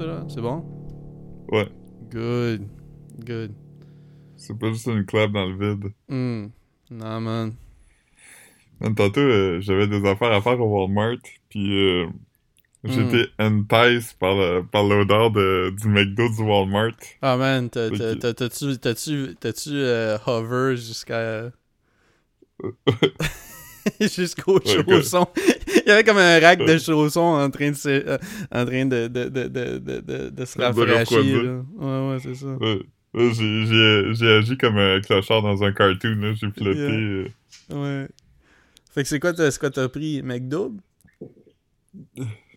Là? C'est bon? Ouais. Good. Good. C'est pas juste une clap dans le vide. Hmm. Non, man. Tantôt, euh, j'avais des affaires à faire au Walmart, puis euh, j'étais enticed par, le- par l'odeur de, du McDo du Walmart. Ah, man, t'as- t'as- Ok. t'as- t'as-tu t'as-tu t'as-tu euh, hover jusqu'à. Jusqu'aux Ouais, chaussons. Il y avait comme un rack de chaussons en train de se, euh, en train de, de, de, de, de, se rafraîchir. Ouais, ouais, c'est ça. Ouais. J'ai, agi comme un clochard dans un cartoon, là. J'ai flotté. Yeah. euh. Ouais. Fait que c'est quoi c'est quoi t'as pris? McDo?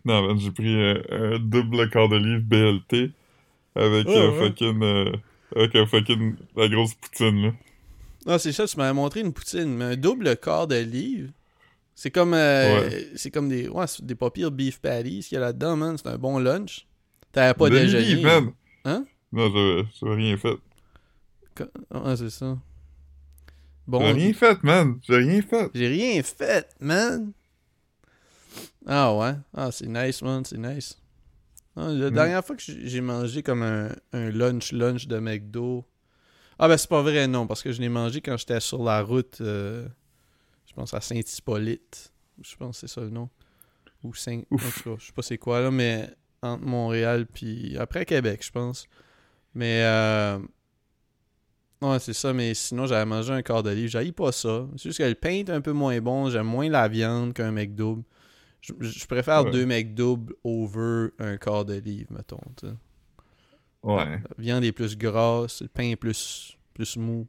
Non, j'ai pris euh, un double quart de livre BLT avec Oh, euh, ouais. fucking... euh, avec un fucking... la grosse poutine, là. Ah, c'est ça, tu m'avais montré une poutine, mais un double quart de livre? C'est comme euh, c'est comme des ouais, des pas pires beef patties qu'il y a là-dedans, man. C'est un bon lunch. T'avais pas Demi déjeuné. livre, man! Hein? Non, rien fait. Ouais, c'est ça. J'ai rien fait, man! J'ai rien fait! j'ai rien fait, man. Ah ouais. Ah, c'est nice, man, c'est nice. Ah, la Mm. dernière fois que j'ai mangé comme un, un lunch lunch de McDo. Ah ben c'est pas vrai non parce que je l'ai mangé quand j'étais sur la route euh, pense à Saint-Hippolyte. Je pense que c'est ça le nom. Ou Saint en Ouf. tout cas, je sais pas c'est quoi là mais entre Montréal puis après Québec, je pense. Mais euh, Ouais, c'est ça, mais sinon j'avais mangé un quart de livre. J'haïs pas ça. C'est juste que le pain est un peu moins bon. J'aime moins la viande qu'un McDouble. Je, je préfère Ouais. deux McDoubles over un quart de livre, mettons. Ouais. La viande est plus grasse, le pain est plus, plus mou.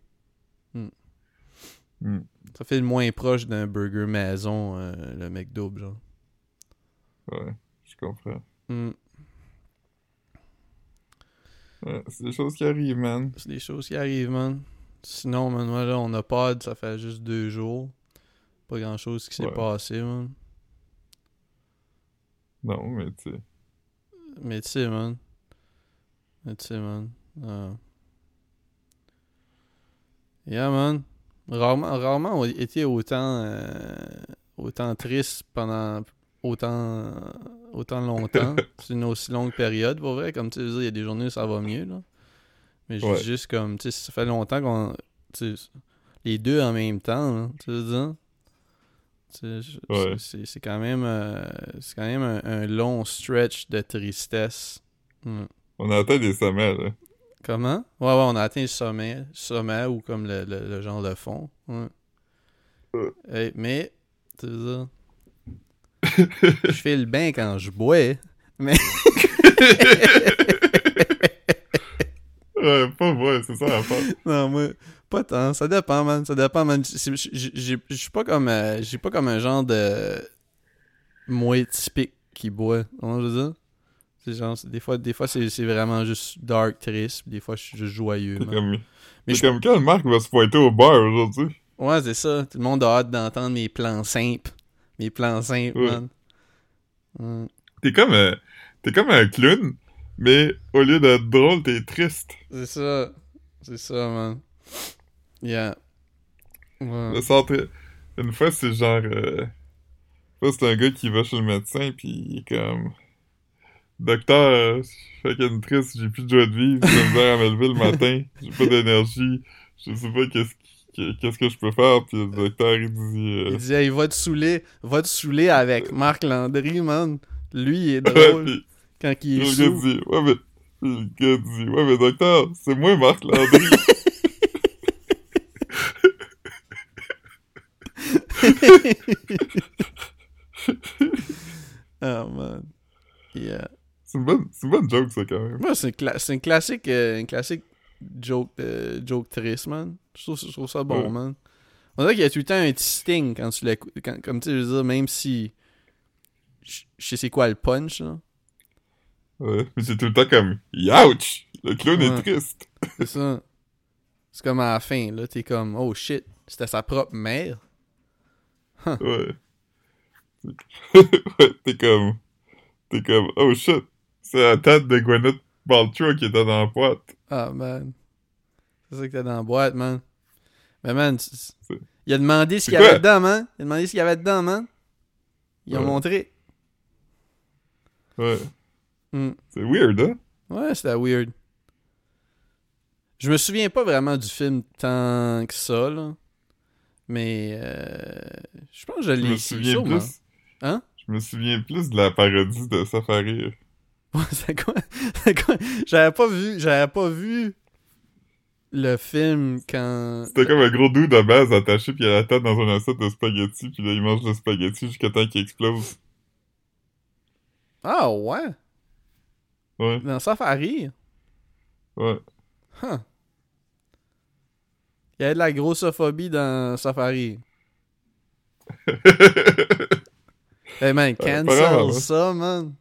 Hmm. Ça fait le moins proche d'un burger maison, euh, le McDouble, genre. Ouais. Je comprends. Hmm. Ouais, c'est des choses qui arrivent, man. C'est des choses qui arrivent, man. Sinon, man, moi, là, on a pas ça fait juste deux jours. Pas grand chose qui s'est Ouais. passé, man. Non, mais tu sais. Mais tu sais, man. Mais tu sais, man. Ah. Yeah, man. Rarement, rarement on été autant, euh, autant triste pendant autant, autant longtemps. C'est une aussi longue période, pour vrai. Comme tu sais, il y a des journées où ça va mieux, là. Mais Ouais. juste comme, tu sais, ça fait longtemps qu'on. les deux en même temps, là, tu veux dire? Ouais. c'est- quand même, euh, c'est quand même un, un long stretch de tristesse. Hmm. On a atteint des sommets, là. Comment? Ouais, ouais, on a atteint le sommet, sommet ou comme le, le, le genre de fond. Ouais. Hey, mais, tu veux dire, je fais le bain quand je bois, mais Ouais, pas vrai, c'est ça la part. non, moi, pas tant. Ça dépend, man. Ça dépend, man. Je suis pas comme, euh, j'ai pas comme un genre de moi typique qui boit. Comment je veux dire? Genre, des fois, des fois c'est vraiment juste dark, triste. Des fois, je suis juste joyeux. Comme... Mais je- comme quelle marque va se pointer au bar aujourd'hui? Ouais, c'est ça. Tout le monde a hâte d'entendre mes plans simples. Mes plans simples, Ouais. man. Ouais. T'es comme, euh, t'es comme un clown, mais au lieu d'être drôle, t'es triste. C'est ça. C'est ça, man. Yeah. Ouais. Le centre... Une fois, c'est genre... Euh... Une fois, c'est un gars qui va chez le médecin, puis il est comme... Docteur, euh, je suis fucking triste, j'ai plus de joie de vivre, j'ai misère à me lever le matin, j'ai pas d'énergie, je sais pas qu'est-ce que- qu'est-ce que je peux faire, puis le docteur, il dit... euh, Il dit, hey, va te saouler. Va te saouler avec Marc Landry, man. Lui, il est drôle puis quand il le est gars sous. dit, ouais, mais... le gars dit, ouais, mais docteur, c'est moi, Marc Landry. Ah, man. Yeah. C'est une bonne, une bonne joke, ça, quand même. Moi, c'est une, cla- c'est une classique, euh, une classique joke, euh, joke triste, man. Je trouve, je trouve ça bon, Ouais. man. On dirait qu'il y a tout le temps un petit sting quand tu l'écoutes. Comme tu sais, je veux dire, même si. Je je sais c'est quoi le punch, là. Ouais, mais c'est tout le temps comme, youch! Le clown Ouais. est triste. C'est ça. C'est comme à la fin, là. T'es comme, oh shit, c'était sa propre mère. Ouais. ouais, t'es comme... T'es comme, oh shit, c'est la tête de Gwyneth Paltrow qui était dans la boîte. Ah, man. C'est ça que t'as dans la boîte, man. Mais, man, il a demandé ce qu'il y avait dedans, man. Il a demandé ce qu'il y avait dedans, man. Ils ont Ouais. montré. Ouais. Hmm. C'est weird, hein? Ouais, c'était weird. Je me souviens pas vraiment du film tant que ça, là. Mais euh, je pense que je l'ai me ici, sûrement. plus. Hein? Je me souviens plus de la parodie de Safari. J'avais pas vu. J'avais pas vu le film quand. C'était comme un gros doux de base attaché puis il a la tête dans un assiette de spaghettis puis là il mange le spaghetti jusqu'à temps qu'il explose. Ah ouais? Ouais, Dans Safari? ouais. Huh. Il y avait de la grossophobie dans Safari. Hey man, pas grave, cancel ça, man.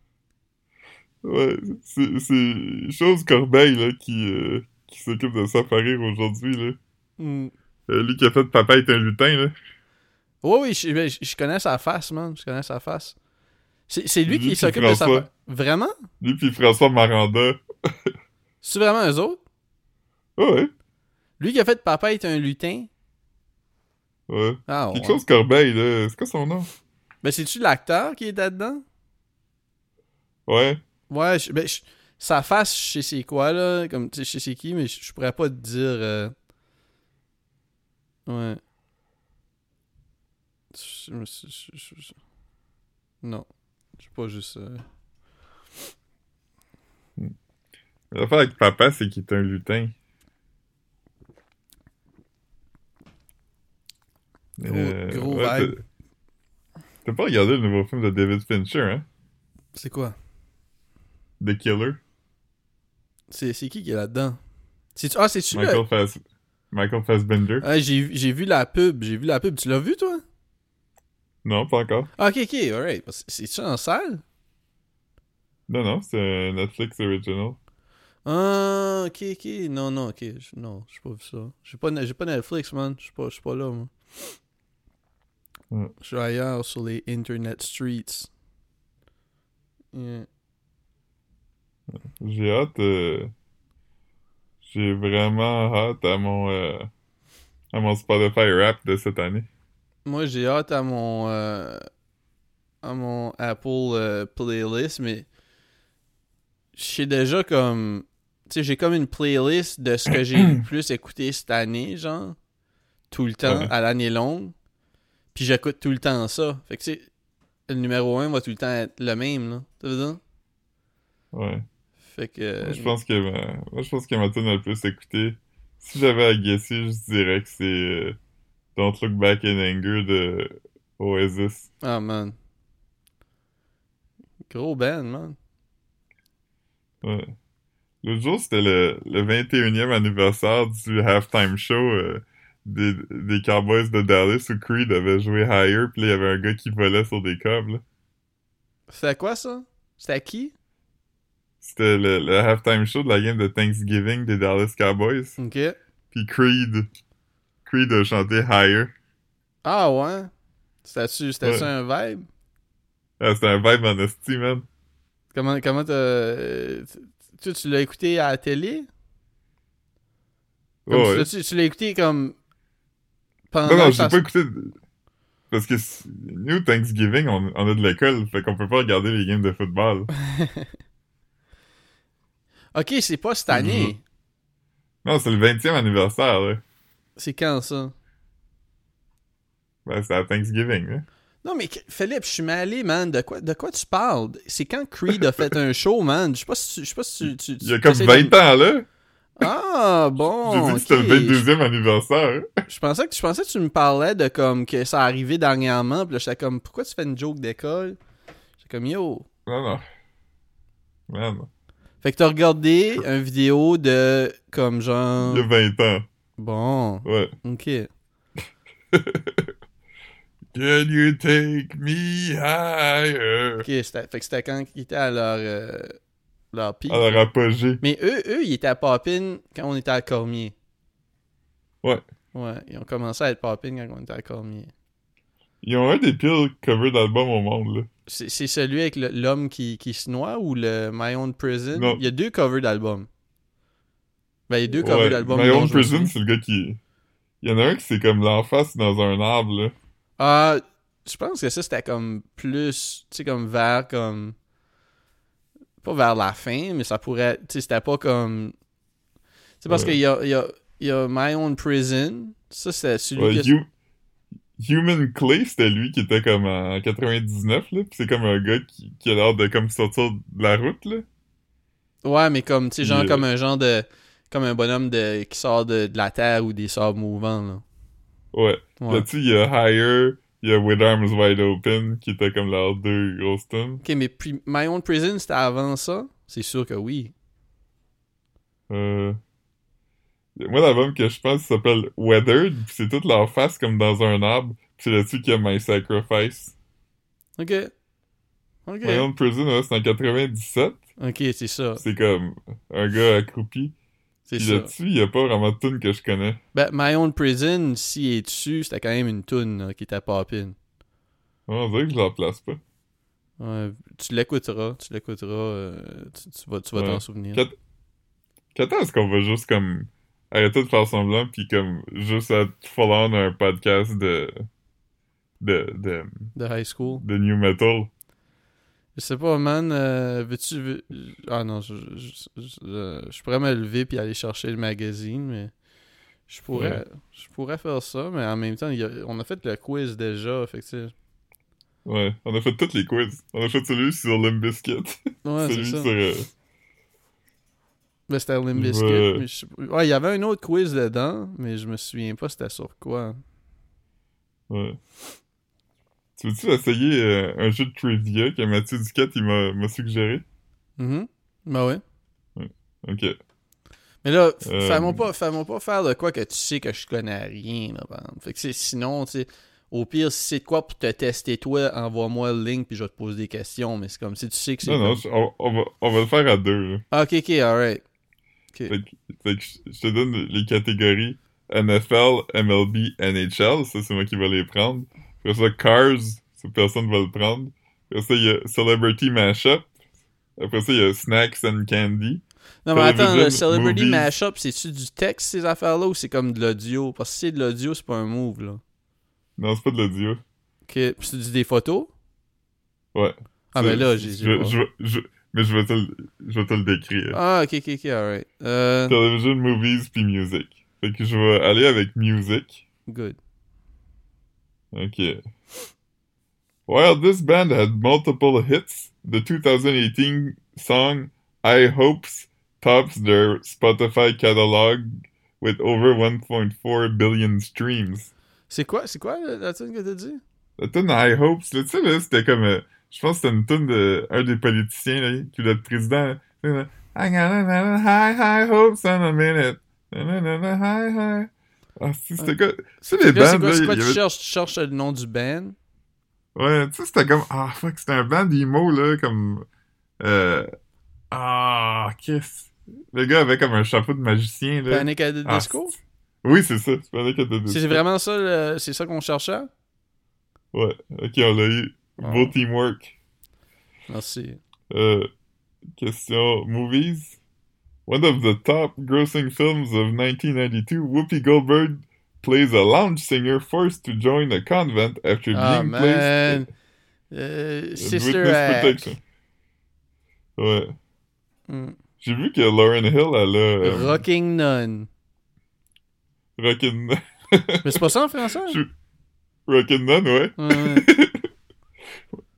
Ouais, c'est chose Corbeil là qui euh, qui s'occupe de Safari aujourd'hui là. Hmm. Euh, lui qui a fait Papa est un lutin là. Oui, oui, je, ben, je- je connais sa face, man. Je connais sa face. C'est lui Lui qui s'occupe de sa face. Vraiment? Lui puis François Maranda. C'est vraiment eux autres? Ouais, ouais. Lui qui a fait Papa est un lutin? ouais. Ah Quelque ouais. chose Corbeil là, c'est quoi son nom? Ben c'est-tu l'acteur qui était dedans? Ouais. Ouais, je- ben, je- sa face, je sais c'est quoi, là. Comme, tu sais, je sais c'est qui, mais je, je pourrais pas te dire. euh, Ouais. Non. Je sais pas juste. euh, L'affaire avec Papa c'est qu'il est un lutin. Gros- gros ouais, vibe. t'as- T'as pas regardé le nouveau film de David Fincher, hein? C'est quoi? The Killer? C'est qui qui est là-dedans? Ah, c'est-tu le. Michael, Fass... Michael Fassbender? Ah, j'ai vu la pub. J'ai vu la pub. Tu l'as vu, toi? Non, pas encore. Ah, ok, ok, alright. C'est-tu en salle? Non, non, c'est Netflix original. Ah, ok, ok. Non, non, ok. Je- Non, j'ai pas vu ça. J'ai pas, pas Netflix, man. Je suis pas, pas là, moi. Ouais. Je suis ailleurs sur les internet streets. Yeah. J'ai hâte... euh, J'ai vraiment hâte à mon... euh, à mon Spotify rap de cette année. Moi, j'ai hâte à mon, euh, à mon Apple playlist, mais je sais déjà comme, tu sais, j'ai comme une playlist de ce que j'ai le plus écouté cette année, genre, tout le temps, Ouais. à l'année longue. Puis j'écoute tout le temps ça. Fait que, tu sais, le numéro 1 va tout le temps être le même, là. Tu veux dire? Ouais. Fait que. Moi, je pense que ma... Moi, je pense que ma tune le plus écoutée, si j'avais à guesser, je dirais que c'est euh, Don't Look Back in Anger de Oasis. Ah, man. Gros band, man. Ouais. L'autre jour, c'était le, le 21e anniversaire du halftime show euh, des, des Cowboys de Dallas où Creed avait joué Higher, puis il y avait un gars qui volait sur des câbles. C'était quoi ça? C'était qui? C'était le, le halftime show de la game de Thanksgiving des Dallas Cowboys. Ok. Puis Creed, Creed a chanté Higher. Ah ouais? C'était-tu c'était-tu Ouais. un vibe? Ah, c'était un vibe en esti, man. Comment comment t'as. Tu, tu l'as écouté à la télé? Comme tu ouais. l'as- tu tu l'as écouté comme. Pendant Non, non, j'ai ça pas écouté. Parce que nous, Thanksgiving, on, on a de l'école, fait qu'on peut pas regarder les games de football. Ok, c'est pas cette année. Non, c'est le 20e anniversaire, là. C'est quand ça? Ben, c'est à Thanksgiving, là. Non, mais Philippe, je suis mêlé, man. De quoi, de quoi tu parles? C'est quand Creed a fait un show, man? Je sais pas si tu. Je sais pas si tu. tu- Il y a comme essaies 20 de- ans, là. Ah, bon. J'ai dit que c'était ok. le 22e anniversaire. Je pensais que je pensais que tu me parlais de comme que ça arrivait dernièrement, puis là j'étais comme pourquoi tu fais une joke d'école? J'étais comme yo. Non, non. Man, Fait que t'as regardé une vidéo de comme genre il y a 20 ans. bon, Ouais. ok. Can you take me higher? Ok, c'était, fait que c'était quand ils étaient à leur euh, leur pic. À leur apogée. Mais eux, eux, ils étaient à Poppin quand on était à Cormier. Ouais. Ouais, ils ont commencé à être Poppin quand on était à Cormier. Ils ont un des pires covers d'albums au monde, là. C'est, celui avec l'homme qui, qui se noie ou le My Own Prison? Non. Il y a deux covers d'albums. Ben, il y a deux covers Ouais. d'albums. My Own Prison, c'est le gars qui... Il y en a un qui c'est comme l'enface dans un arbre, là. Ah, je pense que ça c'était comme plus, tu sais, comme vers comme pas vers la fin, mais ça pourrait. Tu sais, c'était pas comme. C'est parce Ouais. qu'il y a, y, a, y a My Own Prison. Ça, c'est celui Ouais, que. Human Clay, c'était lui qui était comme en 99, là. Pis c'est comme un gars qui, qui a l'air de comme sortir de la route, là. Ouais, mais comme, tu sais, genre comme un genre de. Comme un bonhomme de, qui sort de, de la terre ou des sables mouvants, là. Ouais. Ouais. Là-dessus, il y a Higher, il y a With Arms Wide Open, qui était comme leurs deux grosses tunes. Ok, mais puis My Own Prison, c'était avant ça? C'est sûr que oui. Euh... Moi, l'album que je pense s'appelle Weathered, pis c'est toute leur face comme dans un arbre, pis c'est là-dessus qu'il y a My Sacrifice. Ok. Ok. My Own Prison, c'est en 97. Ok, c'est ça. C'est comme un gars accroupi. C'est ça. là-dessus, il y a pas vraiment de tune que je connais. Ben, My Own Prison, s'il est dessus, c'était quand même une toune là, qui était poppin'. Ouais, on dirait que je la place pas. Ouais, tu l'écouteras, tu l'écouteras, euh, tu, tu vas, tu vas Ouais. t'en souvenir. Quand- Quand est-ce qu'on va juste comme arrêter de faire semblant pis comme juste être full on un podcast de de de, De high school. de new metal? Je sais pas, man, euh, veux-tu... veux- Ah non, je, je, je- je pourrais me lever puis aller chercher le magazine, mais... Je pourrais, je pourrais faire ça, mais en même temps, a- on a fait le quiz déjà, fait que Ouais, on a fait tous les quiz. On a fait celui sur Limp Bizkit. Ouais, c'est celui ça. sur euh, Ben, c'était Ouais. mais je Ouais, il y avait un autre quiz dedans, mais je me souviens pas c'était sur quoi. ouais. Tu veux-tu essayer euh, un jeu de trivia que Mathieu Duquette il m'a suggéré? Mhm. Ben ouais. Ok. Mais là, Euh, fais-moi pas, fais-moi pas faire de quoi que tu sais que je connais rien, là, par exemple. Fait que sinon, tu sais, au pire, si c'est de quoi pour te tester toi, envoie-moi le link puis je vais te poser des questions, mais c'est comme si tu sais que c'est Non, non, comme- je- on, on va, on va le faire à deux. Là. Ah, ok, ok, alright. Fait fait je te donne les catégories NFL, MLB, NHL. Ça, c'est moi qui vais les prendre. Après ça, Cars. Ça, personne va le prendre. Après ça, il y a Celebrity Mashup. Après ça, il y a Snacks and Candy. Non, mais attends, le Celebrity movies. Mashup, c'est-tu du texte, ces affaires-là, ou c'est comme de l'audio? Parce que si c'est de l'audio, c'est pas un move, là. Non, c'est pas de l'audio. Ok, puis c'est des photos? Ouais. Ah, C'est- ben là, j'ai... je- mais je vais te le, je vais te le décrire. Ah, ok, ok, ok, alright. Euh, Television, movies, puis music. Fait que je vais aller avec music. good. Ok. While this band had multiple hits, the 2018 song I Hopes tops their Spotify catalog with over 1.4 billion streams. C'est quoi, c'est quoi la, la tune que t'as dit? La tune I Hopes, là, tu sais, là, c'était comme, euh, je pense que c'était une tune de un des politiciens, là, qui voulait être président. Là, I got a high, high hopes in a minute. High, high. Ah, si, c'était quoi? Tu sais, les Là, c'est quoi, là, c'est tu cherches? Tu cherches le nom du band? Ouais, tu sais, c'était comme. Ah, fuck, c'était un band emo, là, comme. Euh. Ah, qu'est-ce. Le gars avait comme un chapeau de magicien, là. Panic at the Ah, Disco? c'est- Oui, c'est ça. C'est Panic at the Disco. C'est vraiment ça, le- c'est ça qu'on cherchait? Ouais, ok, on l'a eu. Ah. Beau teamwork. Merci. Euh. Question. Movies. One of the top grossing films of 1992, Whoopi Goldberg plays a lounge singer forced to join a convent after Ah, being man. placed Euh, in Sister witness Act. protection. Ouais. Hmm. J'ai vu que Lauren Hill, elle a. euh, Rocking Nun. Rockin' Mais c'est pas ça en français? Je- Rockin' Nun, ouais. Ouais.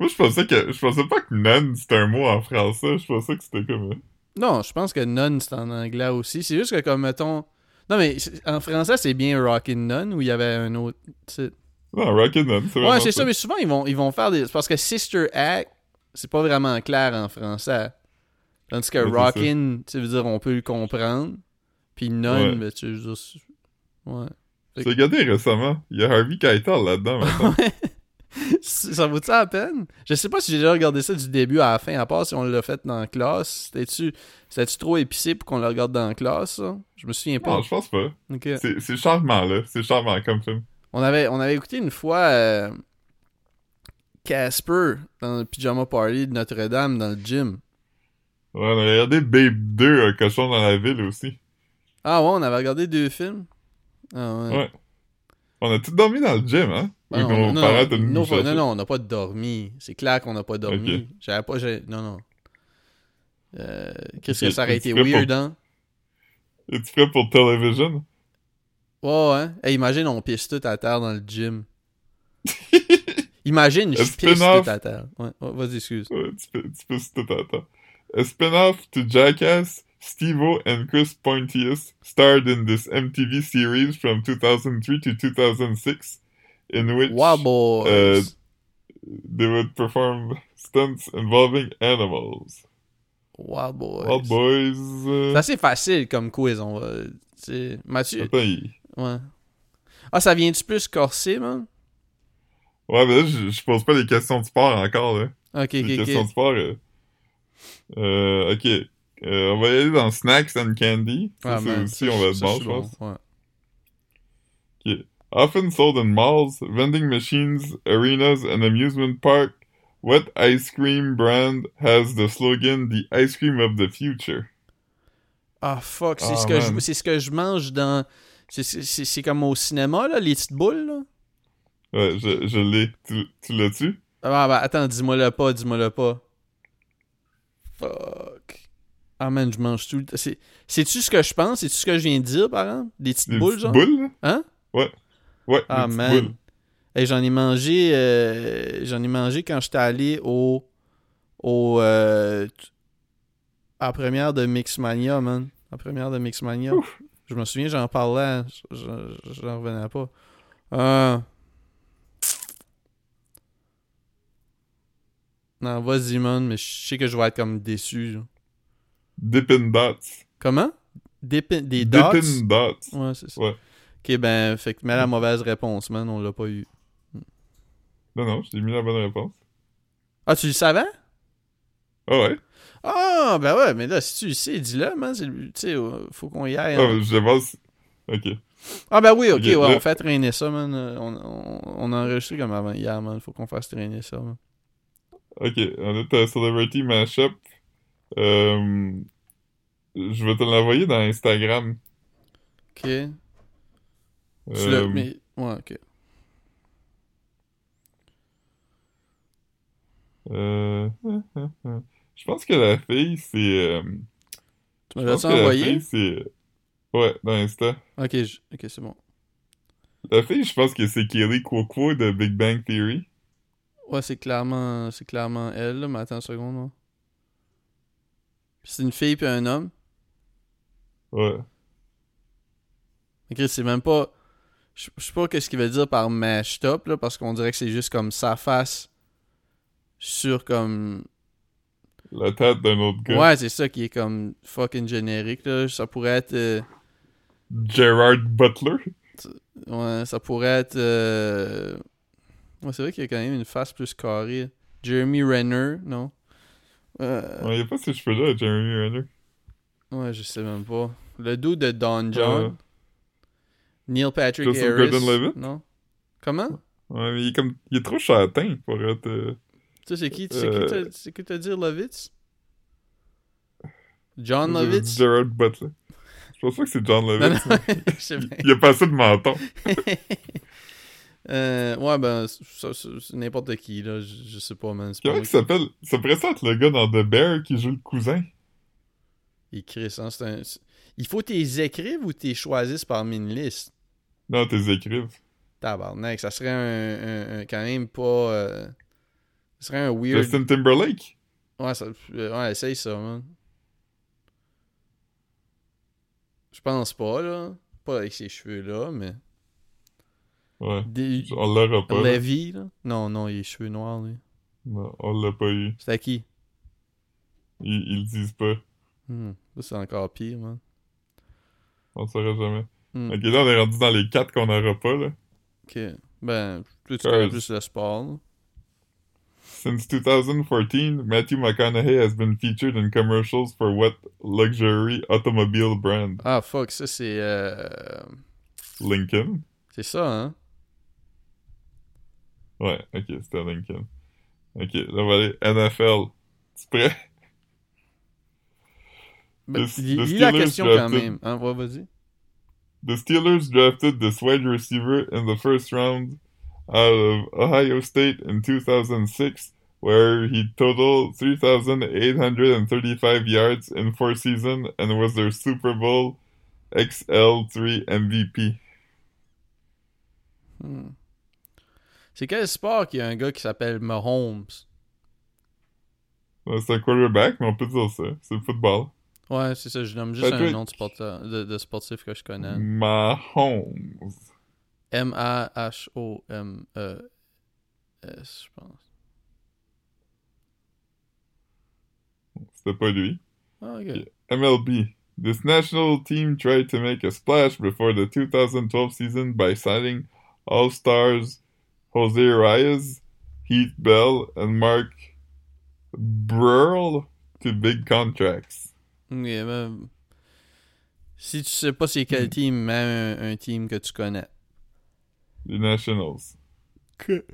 Moi, je pensais que. Je pensais pas que nun c'était un mot en français. Je pensais que c'était comme. Non, je pense que Nun, c'est en anglais aussi. C'est juste que, comme, mettons... Non, mais en français, c'est bien Rockin' Nun, où il y avait un autre titre? Non, Rockin' Nun, c'est. Ouais, c'est ça, mais souvent, ils vont, ils vont faire des... Parce que Sister Act, c'est pas vraiment clair en français. Tandis que Ouais. Rockin', tu veux dire, on peut le comprendre. Puis Nun, Ouais. ben, tu veux dire... Ouais. J'ai regardé récemment. Il y a Harvey Keitel là-dedans, maintenant. ça vaut-tu la peine? Je sais pas si j'ai déjà regardé ça du début à la fin, à part si on l'a fait dans la classe. C'était-tu trop épicé pour qu'on le regarde dans la classe, ça? Je me souviens pas. non, je pense pas. C'est charmant, là. C'est charmant comme film. On avait, on avait écouté une fois euh, Casper dans le pyjama party de Notre-Dame dans le gym. Ouais, on a regardé Babe 2, un cochon dans la ville aussi. Ah ouais, on avait regardé deux films. Ah ouais. Ouais. On a tout dormi dans le gym, hein? Ah non, nos non, parents non, nous non, non, on n'a pas dormi. C'est clair qu'on n'a pas dormi. J'avais pas. Non, non. Euh, Qu'est-ce que ça aurait été pour- weird, hein? Es-tu prêt pour Television? Ouais. Hey, imagine, on pisse tout à terre dans le gym. Imagine, je pisse tout à terre. Ouais, vas-y, excuse. Ouais, tu tu peux tout attendre. A spin-off to Jackass, Steve-O and Chris Pontius starred in this MTV series from 2003 to 2006, in which Wow, boys. euh, they would perform stunts involving animals. Wild Boys. Wild Boys. euh, C'est assez facile comme quiz, on va. Mathieu. Attends, il- Ouais. Ah, ça vient-tu plus corsé, man? Ouais, mais là, je, je pose pas les questions de sport encore, là. Ok, les ok, questions de sport. Euh, euh, ok. Euh, on va y aller dans Snacks and Candy. Ça, Ah, aussi, on va être ça, bon, je pense. ouais. Often sold in malls, vending machines, arenas, and amusement park, what ice cream brand has the slogan "The ice cream of the future"? Ah, fuck, c'est Ah, ce, que je- c'est ce que je mange dans. c'est- C'est c'est- c'est comme au cinéma, là, les petites boules, là. Ouais, je, je l'ai. Tu, tu l'as-tu? Ah, bah, attends, dis-moi le pas, dis-moi le pas. Fuck. Ah, man, je mange tout. le temps. C'est- C'est-tu ce que je pense? C'est-tu ce que je viens de dire, par exemple? Des petites Des boules, petites genre? boules? Hein? Ouais. Ouais, Ah, des man. boules. Hey, j'en ai mangé. euh, j'en ai mangé quand j'étais allé au. au. euh, à première de Mixmania, man. À première de Mixmania. Ouf. Je me souviens, j'en parlais. Je- J'en revenais pas. Euh... Non, vas-y, man, mais je sais que je vais être comme déçu. genre. Dippin' Dots. Comment? Des, dots? Dippin' Dots? Ouais, c'est ça. Ouais. Ok, ben, fait que mets la mauvaise réponse, man. On l'a pas eu. Non, non, je t'ai mis la bonne réponse. Ah, tu le savais? Ah ouais? Ah, ben ouais, mais là, si tu le sais, dis-le, man. Tu sais, euh, faut qu'on y aille. Ah, hein. mais je pense... Ok. Ah, ben oui, ok, ouais, on fait traîner ça, man. Euh, On, on, on a enregistré comme avant hier, man. Faut qu'on fasse traîner ça, man. Ok, on est à Celebrity Mashup. Euh, je vais te l'envoyer dans Instagram. Ok. Tu Euh, l'as. Mais. Ouais, ok. euh, je pense que la fille, c'est... euh, Tu me je l'as pense que la envoyé? fille, c'est... Ouais, dans Insta. Ok, je- ok, c'est bon. La fille, je pense que c'est Kelly Cuoco de Big Bang Theory. Ouais, c'est clairement, c'est clairement elle, là, mais attends une seconde, là. C'est une fille puis un homme. Ouais. Ok, c'est même pas. Je sais pas qu'est-ce qu'il veut dire par mashed up, là, parce qu'on dirait que c'est juste comme sa face sur comme. La tête d'un autre gars. Ouais, c'est ça qui est comme fucking générique, là. Ça pourrait être. euh, Gerard Butler. Ouais, ça pourrait être. euh, Ouais, c'est vrai qu'il y a quand même une face plus carrée. Jeremy Renner, non? Euh, Ouais, il a pas ces cheveux-là, Jeremy Renner. Ouais, je sais même pas. Le dos de Don John. Euh, Neil Patrick Joseph Harris. Gordon-Levitt? Non? Comment? Ouais, mais il est comme... Il est trop châtain pour être... euh, Tu sais, c'est qui? Tu sais Euh, qui t'as- c'est qui t'as dit Lovitz? John Lovitz? Gerard Butler. Je pense pas que c'est John Non, Lovitz. non, je sais bien. Il a pas assez de menton. Euh, ouais, ben, ça, ça, c'est n'importe qui, là. Je, je sais pas, man. Comment il s'appelle? Ça pourrait être le gars dans The Bear qui joue le cousin. qui écrit ça. C'est un... Il faut t'es écrives ou t'es choisisses parmi une liste? Non, t'es écrives. Tabarnak, ça serait un, un- un- quand même pas... euh, Ça serait un weird... Justin Timberlake? Ouais, ça... euh, ouais, essaye ça, man. Je pense pas, là. Pas avec ces cheveux-là, mais... Ouais. Des... On l'aura pas. Levy, là? Non, non, il a les cheveux noirs, lui. Non, on l'a pas eu. C'était qui? Ils, ils le disent pas. Hmm, Ça, c'est encore pire, man. On le saura jamais. Hmm, Ok, là, on est rendu dans les quatre qu'on n'aura pas, là. Ok. Ben, toi, tu connais plus le sport, là. Since 2014, Matthew McConaughey has been featured in commercials for what luxury automobile brand? Ah, fuck, ça, c'est... Euh... Lincoln? C'est ça, hein? Ouais, ok, c'était Lincoln. Ok, là, on va aller NFL. Tu prêt? Ben, lis la Steelers question quand drafted- même. Hein, ouais, vas-y. The Steelers drafted this wide receiver in the first round out of Ohio State in 2006. where he totaled 3,835 yards in four seasons and was their Super Bowl XL3 MVP. Hmm. C'est quel sport qu'il y a un gars qui s'appelle Mahomes? C'est un quarterback, mais on peut dire ça. C'est le football. Ouais, c'est ça, je nomme juste un nom de, sporta- de, de sportif que je connais. Mahomes. M-A-H-O-M-E-S, je pense. C'était pas lui. Ah, ok. MLB. This national team tried to make a splash before the 2012 season by signing All-Stars Jose Reyes, Heath Bell, and Mark Burl to big contracts. Ok, ben, si tu sais pas c'est quel Hmm. team, mets un, un team que tu connais. Les Nationals. C'était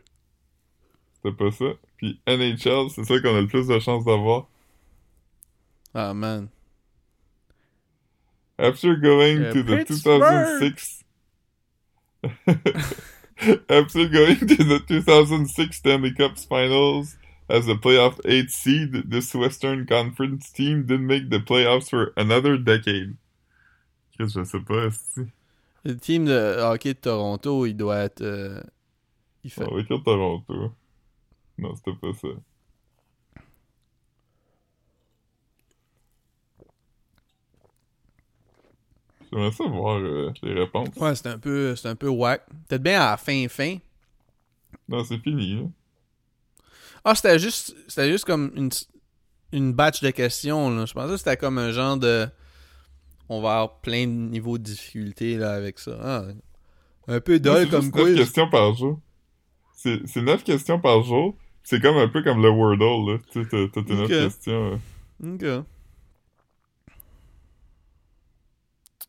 pas ça? Puis NHL, c'est ça qu'on a le plus de chances d'avoir. Ah, man. After going Uh, to the Pittsburgh. 2006 After going to the 2006 Stanley Cup Finals as a playoff 8 seed, this Western Conference team didn't make the playoffs for another decade. Qu'est-ce que je sais pas. Le team de hockey de Toronto, il doit être. euh, il fait. Va écrire Toronto. Non, c'était pas ça. J'aimerais ça voir euh, les réponses. Ouais, c'est un peu, c'est un peu whack. Peut-être bien à la fin, fin. Non, c'est fini. Là. Ah, c'était juste, c'était juste comme une, une batch de questions. Là. Je pensais que c'était comme un genre de. On va avoir plein de niveaux de difficulté là, avec ça. Ah, un peu dol c'est comme juste neuf quiz. questions par jour. C'est c'est 9 questions par jour. C'est comme un peu comme le Wordle, là. Tu sais, t'as- tes 9 questions. Ok.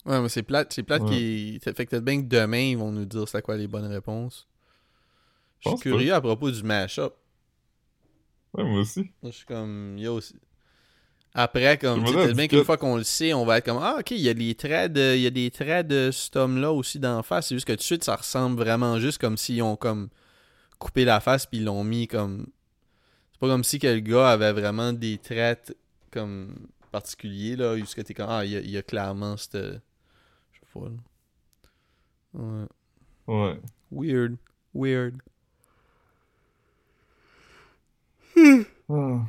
Ouais, mais c'est plate, c'est plate Ouais. qui. Fait que peut-être bien que demain, ils vont nous dire c'est quoi les bonnes réponses. Je suis pas. curieux à propos du mash-up. Ouais, moi aussi. Je suis comme, yo, c'est- Après, comme, tu bien qu'une fois qu'on le sait, on va être comme, ah, ok, il y a des traits de, il y a des traits de cet homme-là aussi d'en face. C'est juste que tout de suite, ça ressemble vraiment juste comme s'ils ont comme coupé la face puis ils l'ont mis comme. C'est pas comme si que le gars avait vraiment des traits comme particuliers, là, jusqu'à t'es comme, ah, il y a, il y a clairement cette. Ouais. Ouais. Weird. Weird. Ah.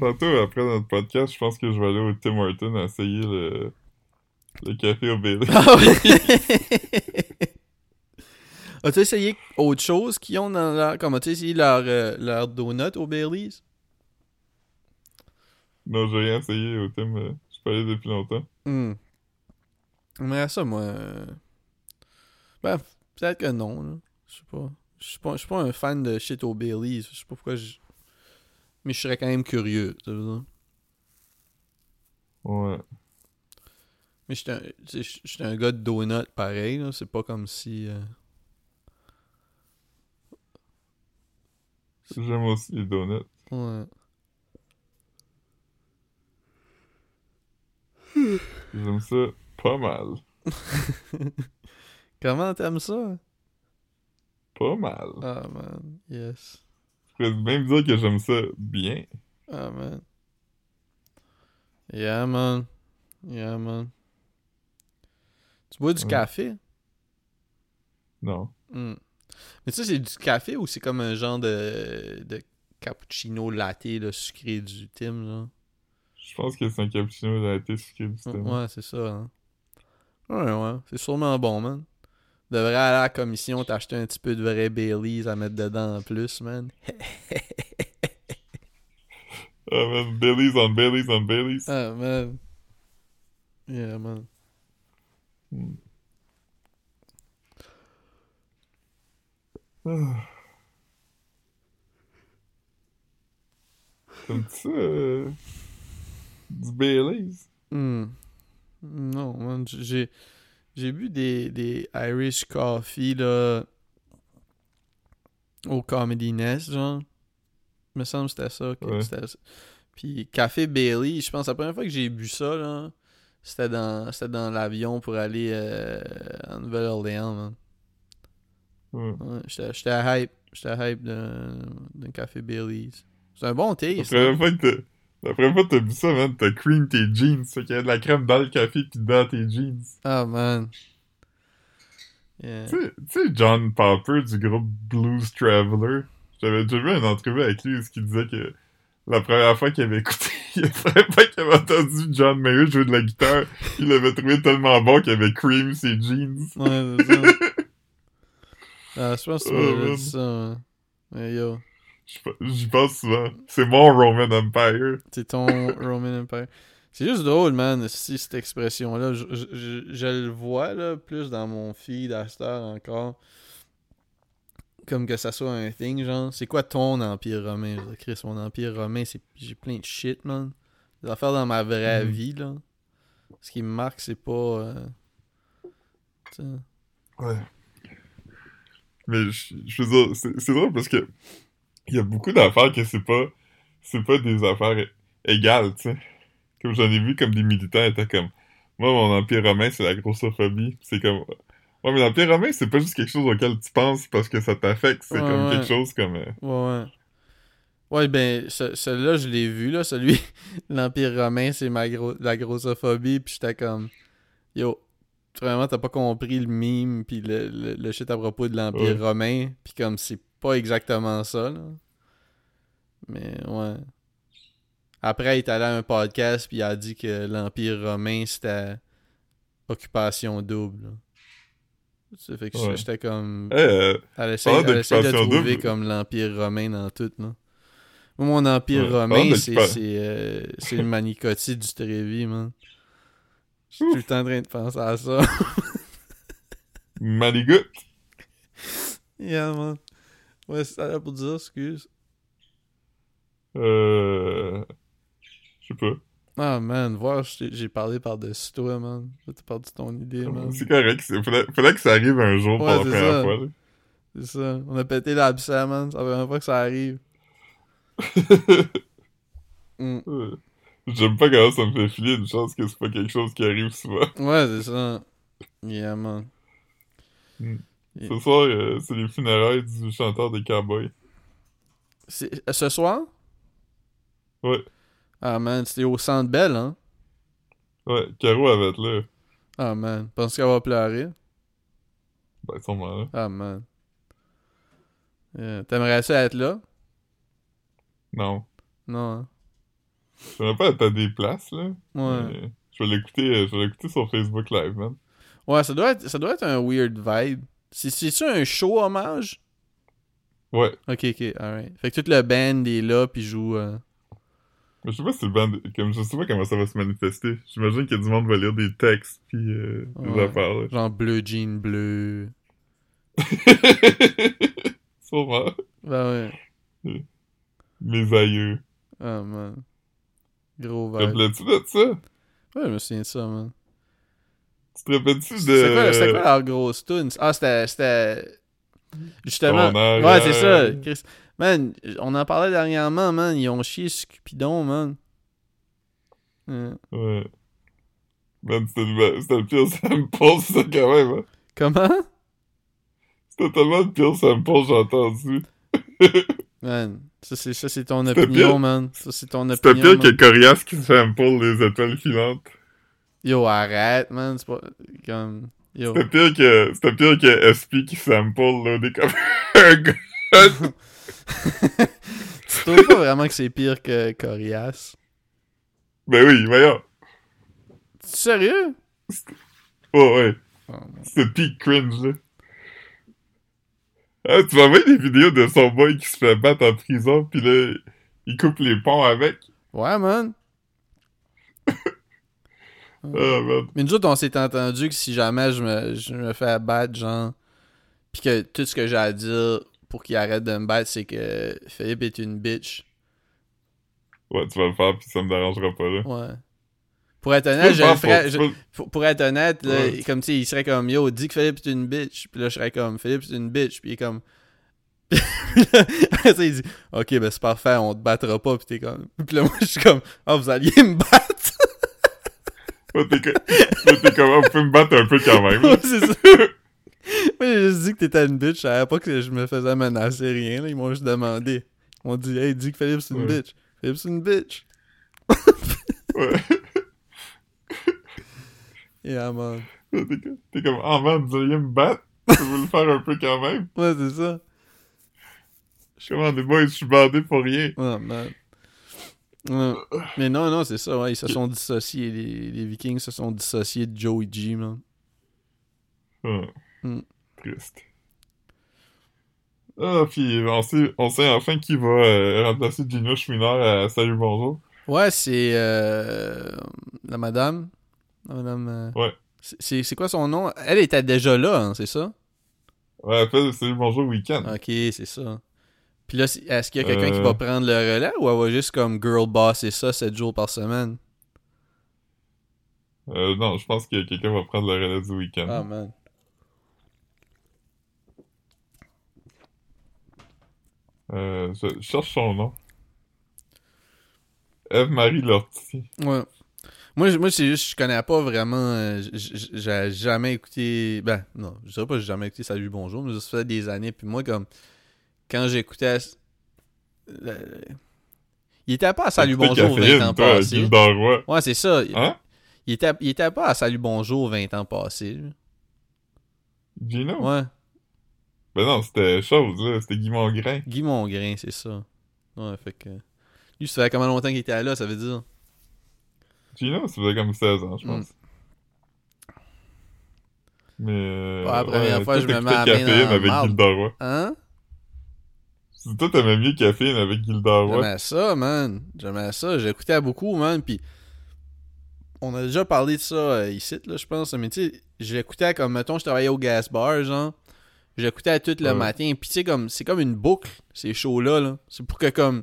Tantôt, après notre podcast, je pense que je vais aller au Tim Hortons essayer le, le café au Bailey. Ah ouais. As-tu essayé autre chose qu'ils ont dans leur. Comme as-tu essayé leur, euh, leur donut au Baileys? non, j'ai rien essayé au Tim. euh, Je suis pas allé depuis longtemps. Hmm. Mais ça, moi. euh, Ben, peut-être que non, là. Je sais pas. Je suis pas, je suis pas un fan de shit au Baileys. Je sais pas pourquoi je. Mais je serais quand même curieux, tu dire. Ouais. Mais j'étais un, un gars de donut pareil, là. C'est pas comme si. euh, J'aime aussi les donuts. Ouais. J'aime ça pas mal. Comment t'aimes ça? Pas mal. Ah, man. Yes. Je pourrais même dire que j'aime ça bien. Ah, man. Yeah, man. Yeah, man. Tu bois du Ouais. café? Non. Hmm. Mais sais, c'est du café ou c'est comme un genre de, de cappuccino latte là, sucré du Tim, genre? Je pense que c'est un cappuccino latte sucré du Tim. Ouais, c'est ça, hein. Ouais, ouais. C'est sûrement bon, man. Devrais aller à la commission t'acheter un petit peu de vrai Baileys à mettre dedans en plus, man. Ah, man, Baileys on Baileys on Baileys. Ah, man. Yeah, man. Ah. T'aimes-tu ça? euh, du Baileys? Hmm. Non, j'ai j'ai bu des, des Irish Coffee là au Comedy Nest, genre. Il me semble que c'était ça. que Ouais. c'était ça. Puis Café Bailey, je pense la première fois que j'ai bu ça là, c'était dans c'était dans l'avion pour aller euh, en Nouvelle-Orléans. Ouais. J'étais j'étais hype, j'étais hype d'un d'un café Bailey's. C'est un bon La taste. première fois que. La première fois que t'as vu ça, man, t'as cream tes jeans. Fait qu'il y a de la crème dans le café pis dans tes jeans. Ah, man. Yeah. Tu sais- John Popper du groupe Blues Traveler, j'avais déjà vu une entrevue avec lui où il disait que la première fois qu'il avait écouté, la première fois qu'il avait entendu John Mayer jouer de la guitare, il l'avait trouvé tellement bon qu'il avait cream ses jeans. Ouais, c'est ça. Ah, je pense que tu Oh, man. dit ça. Mais yo, J'y pe- J'y pense souvent. C'est mon Roman Empire. c'est ton Roman Empire. C'est juste drôle, man, si cette expression-là. Je, je- je- je le vois, là, plus dans mon feed heure encore. Comme que ça soit un thing, genre. C'est quoi ton empire romain? Chris, mon empire romain, c'est j'ai plein de shit, man. Des affaires dans ma vraie Mhm. vie, là. Ce qui me marque, c'est pas. euh. Ouais. Mais je, veux dire, c'est drôle parce que il y a beaucoup d'affaires que c'est pas c'est pas des affaires égales, tu sais. Comme j'en ai vu comme des militants étaient comme moi mon empire romain c'est la grossophobie, c'est comme ouais mais l'empire romain c'est pas juste quelque chose auquel tu penses parce que ça t'affecte, c'est Ouais, comme ouais. quelque chose comme euh, Ouais, ouais. Ouais, ben, ce- celui-là, je l'ai vu, là. Celui, l'Empire romain, c'est ma la grossophobie. Puis j'étais comme, yo, vraiment, t'as pas compris le mime, puis le, le, le shit à propos de l'Empire Ouais. romain. Puis comme, c'est pas exactement ça, là. Mais, ouais. Après, il est allé à un podcast, puis il a dit que l'Empire romain, c'était occupation double, là. Ça fait que Ouais. j'étais comme... hey, euh, Elle essaie, elle de trouver double. comme l'Empire romain dans tout, là. Moi, mon Empire Ouais, romain, c'est euh, c'est le Manicotti du Trévis, man. Je suis tout le temps en train de penser à ça. Manigut. yeah, man. Ouais, c'est ça pour dire, excuse. Euh je sais pas. Ah, man, voir, j'ai parlé par-dessus toi, man. T'as perdu ton idée, man. C'est correct, c'est- fallait, fallait que ça arrive un jour Ouais, pour la première ça. fois. là. C'est ça. On a pété l'absent, man. C'est la première fois que ça arrive. Mm. Euh, J'aime pas comment ça me fait filer une chance que c'est pas quelque chose qui arrive souvent. Ouais, c'est ça. Yeah, man. Mm. Ce soir, euh, c'est les funérailles du chanteur des Cowboys. C'est- euh, Ce soir? Ouais, Ah, man, c'était au Centre Bell, hein? ouais, Caro avait être là. Ah, man. Penses qu'elle va pleurer? Ben, sûrement là. Ah, man. Euh, T'aimerais ça être là? Non. Non, hein? J'aimerais pas être à des places, là. Ouais. Je vais l'écouter, je vais l'écouter sur Facebook Live, man. Ouais, ça doit être, ça doit être un weird vibe. C'est- C'est-tu un show hommage? Ouais. Ok, ok, alright. Fait que tout le band est là pis joue. euh, Mais je sais pas si le band, comme je sais pas comment ça va se manifester. J'imagine que du monde va lire des textes pis euh, des affaires, là. genre bleu jean bleu. Sûrement. Ben ouais. Mes aïeux. Ah, man. Gros Te vibe. rappelles-tu de ça? Ouais, je me souviens de ça, man. Tu te rappelles-tu de... C'était quoi, c'était quoi leur grosse tune? Ah, c'était. C'était. Justement. Ouais, c'est ça. Chris. Man, on en parlait dernièrement, man. Ils ont chié sur Cupidon, man. Ouais. Man, c'était le, c'était le pire sample, ça, quand même, hein. Comment? C'était tellement le pire sample j'ai entendu. Man, ça c'est, ça, c'est ton C'était opinion, pire. man. Ça, c'est ton C'était opinion. pire que. Corias qui sample les étoiles filantes. Yo, arrête, man. C'est pas. Comme. Yo. C'était pire que, c'était pire que SP qui sample, là, des comme tu trouves pas vraiment que c'est pire que Corias? Ben oui, voyons. Sérieux? Oh, ouais. Oh. C'était peak cringe, là. Ah, tu m'as envoyé des vidéos de son boy qui se fait battre en prison, pis là, il coupe les ponts avec. Ouais, man. Ah, man. Mais nous autres, on s'est entendu que si jamais je me, je me fais abattre, genre, pis que tout ce que j'ai à dire pour qu'il arrête de me battre, c'est que Philippe est une bitch. Ouais, tu vas le faire, pis ça me dérangera pas, là. Ouais. Pour être honnête, je le faire ferais. pour- je- tu peux- pour, pour être honnête, là, Ouais. comme tu il serait comme Yo, dis que Philippe est une bitch. Puis là, je serais comme Philippe c'est une bitch. Puis il est comme. Après ça, il dit Ok, ben c'est parfait, on te battra pas. Puis t'es comme. Puis là, moi, je suis comme Ah, vous alliez me battre. T'es comme, on peut me battre un peu quand même. Ouais, c'est ça. Moi, j'ai juste dit que t'étais une bitch. Je savais pas que je me faisais menacer rien. Là. Ils m'ont juste demandé On dit, hey, dis que Philippe c'est une Ouais. bitch. Philippe c'est une bitch. Ouais. Yeah, man. T'es comme- T'es comme, ah man, vous alliez me battre? Je vous le faire un peu quand même. Ouais, c'est ça. Je suis comme, des boys, je suis bandé pour rien. Oh, man. Ouais. Mais non, non, c'est ça, ouais. Ils se sont dissociés. Les, les Vikings se sont dissociés de Joey G, man. Ah. Hmm. Triste. Ah, puis on sait, on sait enfin qui va euh, remplacer Gino Schwiner à Salut Bonjour. Ouais, c'est euh, la madame. La madame. euh, Ouais. c'est- quoi son nom? Elle était déjà là, hein, c'est ça? Ouais, elle fait Salut Bonjour Week-end. Ok, c'est ça. Puis là, est-ce qu'il y a quelqu'un qui Euh. va prendre le relais ou elle va juste comme girl boss et ça 7 jours par semaine? Euh, non, je pense que quelqu'un va prendre le relais du week-end. Ah, man. Euh, je je cherche son nom. Eve-Marie Lortie. Ouais. Moi, moi c'est juste, je connais pas vraiment. euh, J'ai jamais écouté. Ben, non, je dirais pas que j'ai jamais écouté Salut Bonjour, mais ça fait des années. Puis moi, comme. Quand j'écoutais. le- Il était pas à Salut Bonjour 20 Catherine, ans passés. Ouais, c'est ça. Hein? Il était, il était pas à Salut Bonjour 20 ans passés. Gino? Ouais. Ben non, c'était chose, là. C'était Guy Mongrain. Guy Mongrain, c'est ça. Ouais, fait que. Lui, ça fait combien longtemps qu'il était là, ça veut dire? Gino, ça faisait comme 16 ans, je Hmm. pense. Mais. Ouais, la première fois, je me mets la main Caféine dans avec. Gilda Roy. Hein? Toi, t'aimais mieux Caféine avec Gilda Roy? J'aimais ça, man. J'aimais ça. J'écoutais beaucoup, man. Puis on a déjà parlé de ça euh, ici, là, je pense. Mais tu sais, j'écoutais comme, mettons, je travaillais au gas bar, genre. J'écoutais tout le Ouais. matin. Puis tu sais, comme, c'est comme une boucle, ces shows-là. Là. C'est pour que, comme,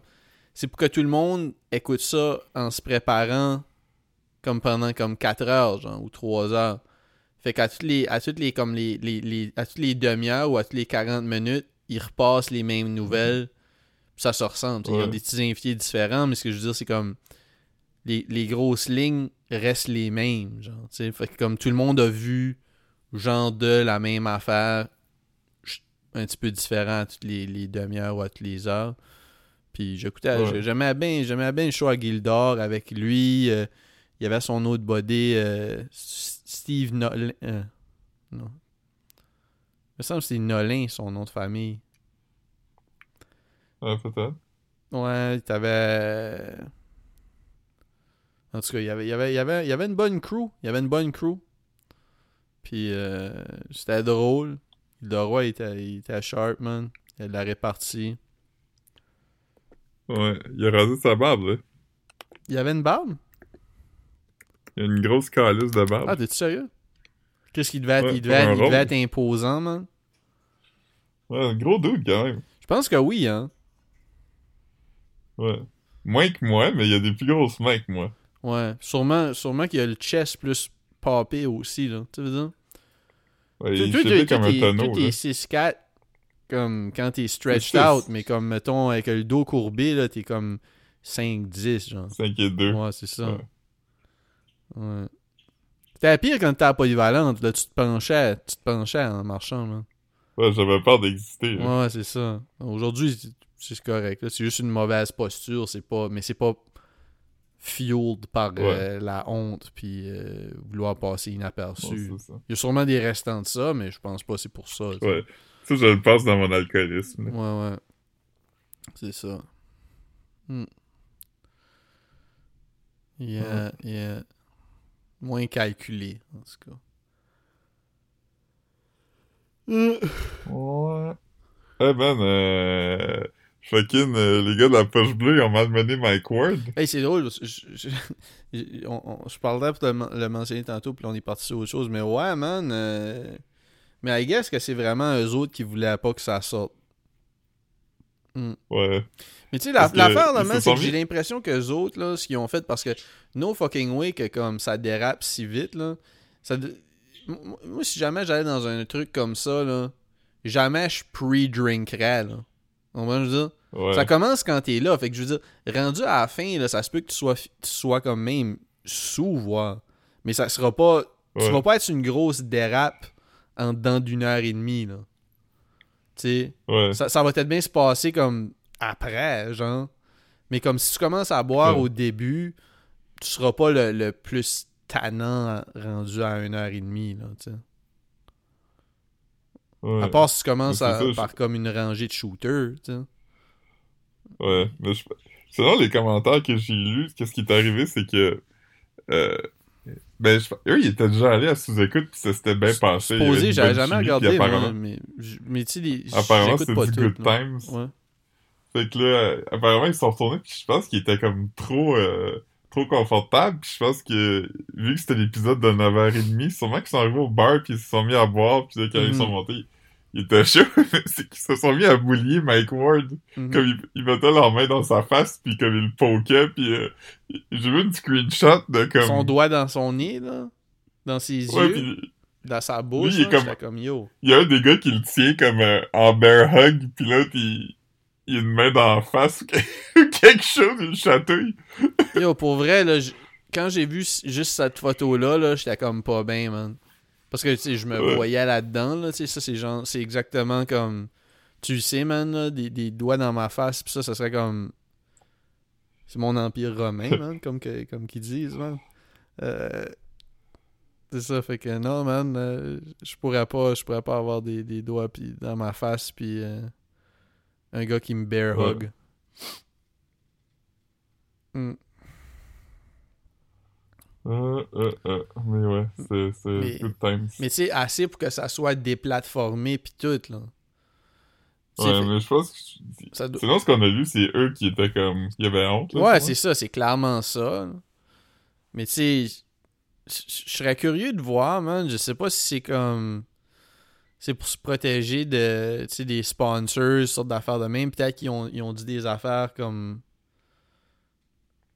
c'est pour que tout le monde écoute ça en se préparant, comme pendant comme 4 heures, genre, ou 3 heures. Fait qu'à toutes les, à toutes les, comme les, les, les- à toutes les demi-heures ou à toutes les 40 minutes, ils repassent les mêmes nouvelles. Puis ça se ressemble. tu sais, Ils ont Ouais. des petits invités différents, mais ce que je veux dire, c'est comme les, les grosses lignes restent les mêmes. Genre, fait que comme tout le monde a vu genre de la même affaire un petit peu différent à toutes les, les demi-heures ou à toutes les heures. Puis j'écoutais, Ouais. j'aimais bien, j'aimais bien le show à Gildor avec lui. euh, il y avait son autre body, euh, Steve Nolin. euh, non. Il me semble que c'est Nolin, son nom de famille. Ouais, peut-être. Ouais, t'avais. En tout cas, il y avait, y avait, y avait, y une bonne crew. Il y avait une bonne crew. Puis euh, c'était drôle. Le roi il était, il était sharp, man. Il l'a réparti. Ouais, il a rasé sa barbe, là. Il y avait une barbe? Il a une grosse calice de barbe. Ah, t'es-tu sérieux? Qu'est-ce qu'il devait être? Ouais, il, devait être, il devait imposant, man. Ouais, un gros dude, quand même. Je pense que oui, hein. Ouais. Moins que moi, mais il y a des plus grosses mains que moi. Ouais. Sûrement, sûrement qu'il y a le chest plus popé aussi, là. Tu veux dire? Ouais, Toi, il toi, fitait toi, comme un t'es- tonneau, toi, t'es là. 6'4", comme quand t'es stretched out, mais comme, mettons, avec le dos courbé, là, t'es comme 5'10", genre. 5 et 2. Ouais, c'est ça. Ouais. Ouais. C'était pire quand t'étais à polyvalente, là, tu te penchais, tu te penchais en marchant, là. Ouais, j'avais peur d'exister. là. Ouais, c'est ça. Aujourd'hui, c'est- correct, là. C'est juste une mauvaise posture, c'est pas... Mais c'est pas fueled par euh, la honte puis euh, vouloir passer inaperçu. Il y a sûrement des restants de ça, mais je pense pas que c'est pour ça. Ouais. Ça, je le passe dans mon alcoolisme. là. Ouais, ouais. C'est ça. Hmm. Yeah, yeah. Moins calculé, en tout cas. Ouais. Eh ben, euh... Fucking, euh, les gars de la poche bleue, ils ont malmené Mike Ward. Hey, c'est drôle, je, je, je- on- on- je parlerais pour men- le mentionner tantôt, puis là, on est parti sur autre chose, mais ouais, man. euh, Mais I guess que c'est vraiment eux autres qui voulaient pas que ça sorte. Ouais. Mais tu sais, la- l'affaire, là, man, se c'est que j'ai l'impression que les autres, là, ce qu'ils ont fait, parce que no fucking way que comme ça dérape si vite, là. Ça, de- M- Moi, si jamais j'allais dans un truc comme ça, là, jamais je pre-drinkerais, là. On va dire? Ouais. Ça commence quand t'es là. Fait que je veux dire, rendu à la fin, là, ça se peut que tu sois, tu sois comme même sous, voire. Mais ça sera pas. Tu Ouais. vas pas être une grosse dérape en dedans d'une heure et demie, là. Tu sais? Ouais. Ça, ça va peut-être bien se passer comme après, genre. Mais comme si tu commences à boire au début, tu seras pas le, le plus tannant rendu à une heure et demie, là, tu sais. Ouais. À part si tu commences à- ça, je- par comme une rangée de shooters, tu sais. Ouais, mais je... selon les commentaires que j'ai lus, qu'est-ce qui est arrivé, c'est que euh, ben je... eux ils étaient déjà allés à sous-écoute puis ça s'était bien passé. Il y avait Posé, une j'avais jamais regardé, puis moi, apparemment, mais, mais tu sais, les- apparemment pas du tout, good times. Ouais. Fait que là, apparemment ils sont retournés puis je pense qu'ils étaient comme trop euh, trop confortables puis je pense que vu que c'était l'épisode de 9h30, sûrement qu'ils sont arrivés au bar puis ils se sont mis à boire puis là, quand Mhm. ils sont montés, ils étaient chauds, c'est qu'ils se sont mis à boulier Mike Ward. Mhm. comme ils, ils mettaient leurs mains dans sa face puis comme ils le pokaient puis euh, j'ai vu une screenshot de comme Son doigt dans son nez, là? Dans ses ouais yeux, dans sa bouche, Lui, il est là, comme- yo. il y a un des gars qui le tient comme euh, en bear hug puis l'autre il il a une main dans la face ou quelque chose il le chatouille Yo, pour vrai, là, quand j'ai vu juste cette photo-là, là, j'étais comme pas bien, man. Parce que, tu sais, je me Ouais. voyais là-dedans, là, tu sais, ça, c'est genre, c'est exactement comme, tu sais, man, là, des, des doigts dans ma face, pis ça, ça serait comme, c'est mon empire romain, man, comme, que, comme qu'ils disent, man. Euh, c'est ça, fait que non, man, euh, je pourrais pas, je pourrais pas avoir des, des doigts pis, dans ma face, puis euh, un gars qui me bear Ouais. hug. Hmm. euh, euh, euh, mais ouais c'est good times Mais tu sais, assez pour que ça soit déplatformé pis tout, là. Ouais fait- mais je pense que doit- sinon ce qu'on a lu c'est eux qui étaient comme il y avait honte là, Ouais, c'est ça, c'est clairement ça. là. Mais tu sais, je serais curieux de voir, man. Je sais pas si c'est comme. C'est pour se protéger de, des sponsors, sortes d'affaires de même. Peut-être qu'ils ont, ils ont dit des affaires comme.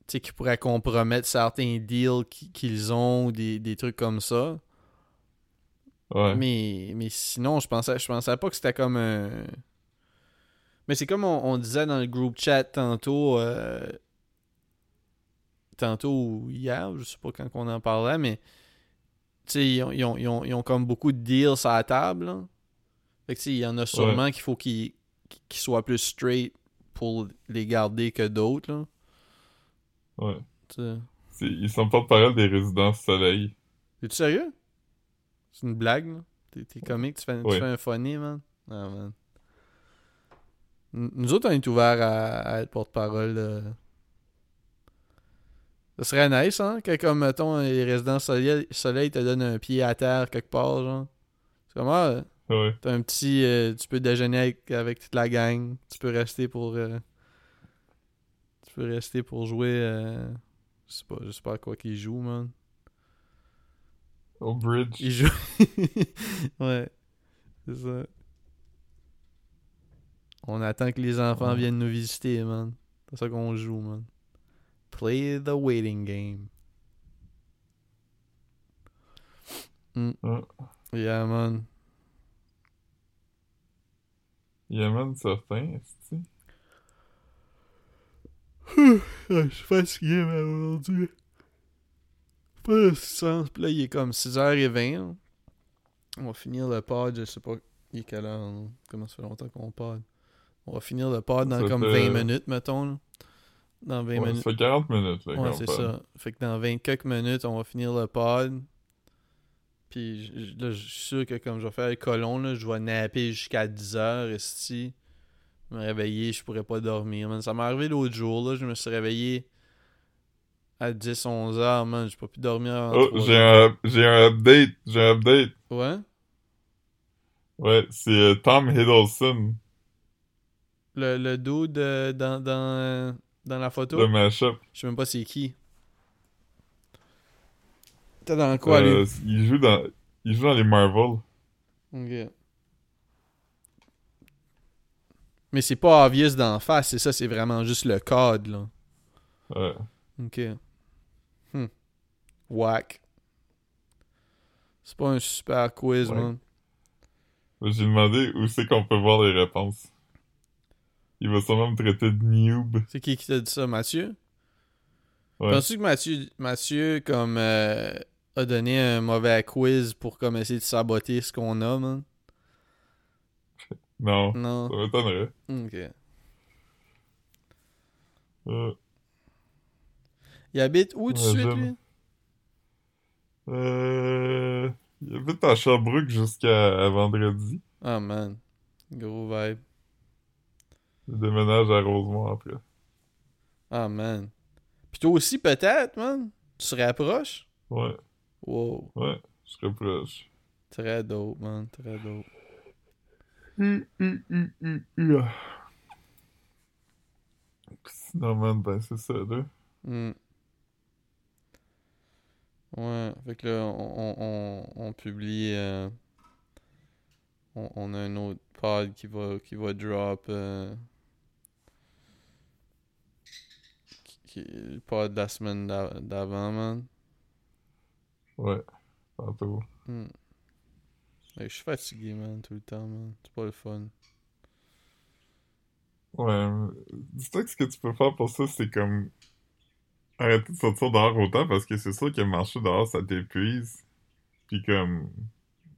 Tu sais, qui pourraient compromettre certains deals qui- qu'ils ont ou des, des trucs comme ça. ouais Mais, mais sinon, je pensais, je pensais pas que c'était comme un. Mais c'est comme on, on disait dans le group chat tantôt. euh, Tantôt ou hier, je sais pas quand on en parlait, mais. Tu sais, ils ont, ils, ont, ils ont- ils ont comme beaucoup de deals sur la table. là. Fait que tu sais, il y en a sûrement qu'il faut qu'ils soient plus straight pour les garder que d'autres. ouais ils sont porte-parole des résidences soleil Es-tu sérieux? C'est une blague, là? T'es, comique, tu fais, tu fais un funny, man? Ah, man. Nous autres, on est ouverts à, à être porte-parole. Ça serait nice, hein? Que comme, mettons, les résidents soleil, soleil te donnent un pied à terre quelque part, genre. C'est comme, ah, ouais t'as un petit... euh, tu peux déjeuner avec, avec toute la gang. Tu peux rester pour... euh, tu peux rester pour jouer... euh, je sais pas, je sais pas à quoi qu'ils jouent, man. au bridge Il joue. ouais. C'est ça. On attend que les enfants viennent nous visiter, man. C'est ça qu'on joue, man. Play the waiting game. Mm. Ouais. Yeah, man. Yemen certain est-ce je suis fatigué, man, aujourd'hui. Pas de sens. Puis là, il est comme 6h20. là. On va finir le pod, je sais pas. Il est quelle heure? Comment ça fait longtemps qu'on pod? On va finir le pod dans Ça comme fait- 20 minutes, metton. Là. Dans 20 Ouais, ça minutes. fait 40 minutes, là, Ouais, c'est ça. Fait que dans 20 quelques minutes, on va finir le pod. Puis là, je suis sûr que comme je vais faire le colon, là, je vais napper jusqu'à 10h, esti. Me réveiller, je pourrais pas dormir, man. Ça m'est arrivé l'autre jour, là. Je me suis réveillé à 10, 11 heures, man. J'ai pas pu dormir avant Oh, 3 j'ai un, j'ai un update, j'ai un update. Ouais? Ouais, c'est euh, Tom Hiddleston, Le, le dude euh, dans, dans, euh, dans la photo? le mashup. Je sais même pas c'est qui. T'es dans quoi, lui? Euh, il joue dans, il joue dans les Marvel. Ok. Mais c'est pas obvious d'en face, c'est ça, c'est vraiment juste le code, là. Ouais. Ok. Hmm. Whack. C'est pas un super quiz, Ouais. man. J'ai demandé où c'est qu'on peut voir les réponses. Il va sûrement me traiter de noob. C'est qui qui t'a dit ça, Mathieu? Ouais. Penses-tu que Mathieu, Mathieu comme, euh, a donné un mauvais quiz pour comme essayer de saboter ce qu'on a, man? Non, Non. ça m'étonnerait. Ok. Ouais. Il habite où tout de suite, lui? Euh... Il habite à Sherbrooke jusqu'à vendredi. Ah, man. Gros vibe. Il déménage à Rosemont après. Ah, man. Puis toi aussi, peut-être, man? Tu se rapproches? Ouais, Wow. ouais, je serais proche. Très dope, man. Très dope. Hum, hum, hum, hum, hum. Sinon, man, ben c'est ça, là. Hmm. Ouais, fait que là, on, on, on, on publie. euh, on, on a un autre pod qui va, qui va drop. euh, qui, pod de la semaine d'a- d'avant, man. Ouais, tantôt. Hmm. Fait que je suis fatigué, man, tout le temps, man. C'est pas le fun. Ouais, dis-toi que ce que tu peux faire pour ça, c'est comme arrêter de sortir dehors autant parce que c'est sûr que marcher dehors, ça t'épuise. Puis comme,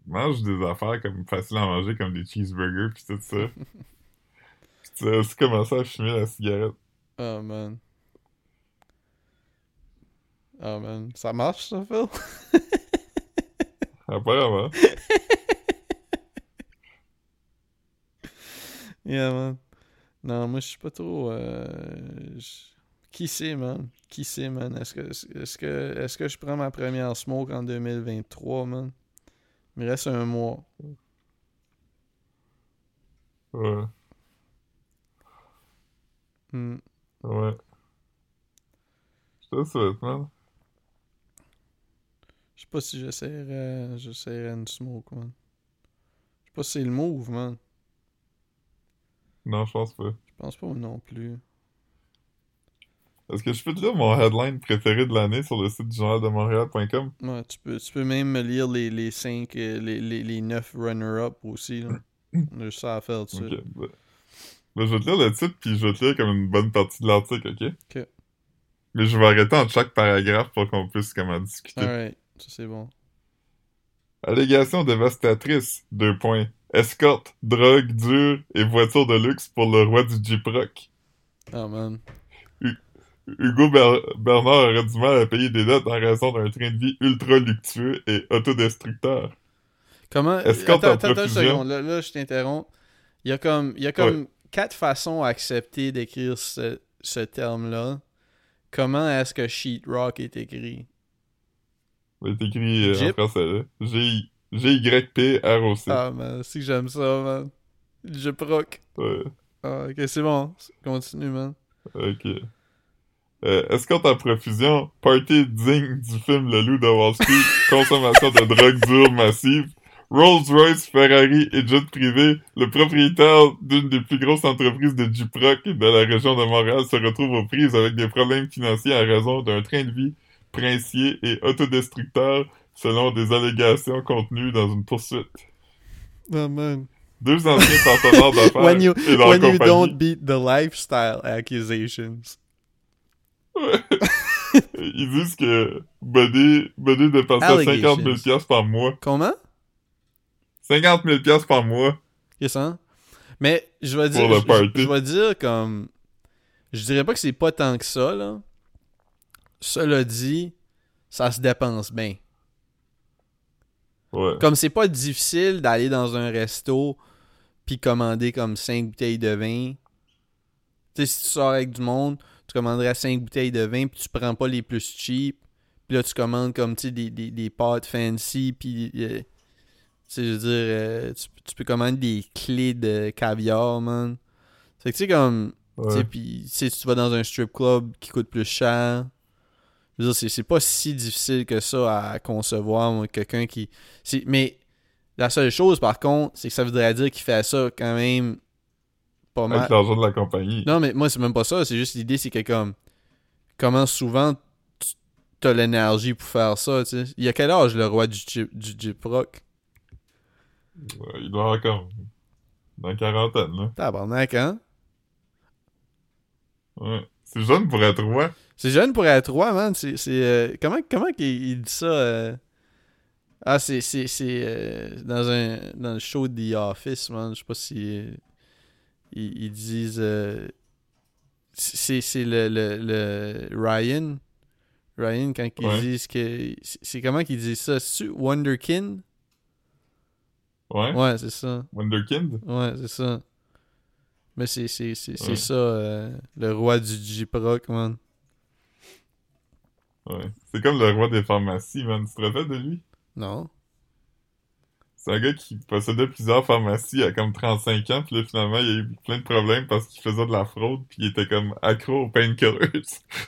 mange des affaires comme faciles à manger, comme des cheeseburgers, puis tout ça. puis tu vas aussi commencer à fumer la cigarette. Oh, man. Oh, man. Ça marche, ça, Phil? Apparemment. Yeah, man. Non, moi, je suis pas trop. euh, Qui sait, man? Qui sait, man? Est-ce que, est-ce que, est-ce que je prends ma première smoke en 2023, man? Il me reste un mois. Ouais, Hmm. ouais. Je te souhaite, man. Je sais pas si j'essaierais, j'essaierais une smoke, man. Je sais pas si c'est le move, man. Non, je pense pas. Je pense pas non plus. Est-ce que je peux te dire mon headline préféré de l'année sur le site du journal de Montréal.com? Ouais, tu peux, tu peux même me lire les, les 5, les, les, les 9 runner-up aussi, là. Juste ça à faire dessus. Ok. Ben, ben, je vais te lire le titre, puis je vais te lire comme une bonne partie de l'article, ok? Ok. Mais je vais arrêter entre chaque paragraphe pour qu'on puisse comme en discuter. Alright, ça c'est bon. Allégation dévastatrice, deux points. Escorte, drogue dure et voiture de luxe pour le roi du Jeep Rock. Ah, man. Hugo Ber- Bernard aurait du mal à payer des dettes en raison d'un train de vie ultra luxueux et autodestructeur. Comment. Escorte attends, en attends, une seconde. Là, là, je t'interromps. Il y a comme, il y a comme quatre façons à accepter d'écrire ce, ce terme-là. Comment est-ce que sheetrock est écrit? C'est écrit euh, en français, G-Y-P-R-O-C. Ah, man, c'est que j'aime ça, man. Je proc. Ouais. Ah, ok, c'est bon. Continue, man. Ok. Euh, escorte en profusion, party digne du film Le Loup de Wall Street, consommation de drogue dure massive, Rolls-Royce, Ferrari et jet privé, le propriétaire d'une des plus grosses entreprises de Jeep Rock de la région de Montréal se retrouve aux prises avec des problèmes financiers à raison d'un train de vie princier et autodestructeur selon des allégations contenues dans une poursuite. Oh, man. Deux anciens partenaires d'affaires When you, et leur when you compagnie. don't beat the lifestyle accusations. Ouais. Ils disent que Buddy, Buddy dépensait 50 000 Allegations. piastres par mois. Comment? 50 000 piastres par mois. Qu'est-ce que ça? Mais je vais dire. Je, je vais dire comme. Je dirais pas que c'est pas tant que ça, là. Cela dit, ça se dépense bien. Ouais. Comme c'est pas difficile d'aller dans un resto puis commander comme 5 bouteilles de vin. Tu sais, si tu sors avec du monde, tu commanderais 5 bouteilles de vin puis tu prends pas les plus cheap. Puis là, tu commandes comme, tu sais, des, des, des pâtes fancy puis... euh, tu sais, je veux dire, euh, tu, tu peux commander des clés de caviar, man. Fait que tu sais, comme... Tu sais, puis si tu vas dans un strip club qui coûte plus cher, je veux dire, c'est, pas si difficile que ça à concevoir, quelqu'un qui... Mais la seule chose, par contre, c'est que ça voudrait dire qu'il fait ça quand même pas mal. Avec l'argent de la compagnie. Non, mais moi, c'est même pas ça. C'est juste l'idée, c'est que comme... Comment souvent tu t'as l'énergie pour faire ça, tu sais. Il y a quel âge, le roi du, du Jeep Rock? Ouais, il doit avoir comme... Dans la quarantaine, là. Tabarnak, hein? Ouais. C'est jeune pour être roi. C'est jeune pour être roi, man. C'est. c'est, euh, comment comment qu'il il dit ça euh? Ah, c'est. C'est. c'est, euh, dans, un, dans le show de The Office, man. Je sais pas si. ils, ils disent. c'est c'est le, le, le Ryan. Ryan, quand ils Ouais. disent que. c'est- comment qu'ils disent ça? Wonderkin? Ouais. Ouais, c'est ça. Wonderkind? Ouais, c'est ça. Mais c'est c'est- c'est- c'est Ouais. ça, euh, le roi du J-Proc, man. Ouais. C'est comme le roi des pharmacies, man. Tu te rappelles de lui? Non? C'est un gars qui possédait plusieurs pharmacies à comme 35 ans, puis là, finalement, il a eu plein de problèmes parce qu'il faisait de la fraude, puis il était comme accro aux painkillers.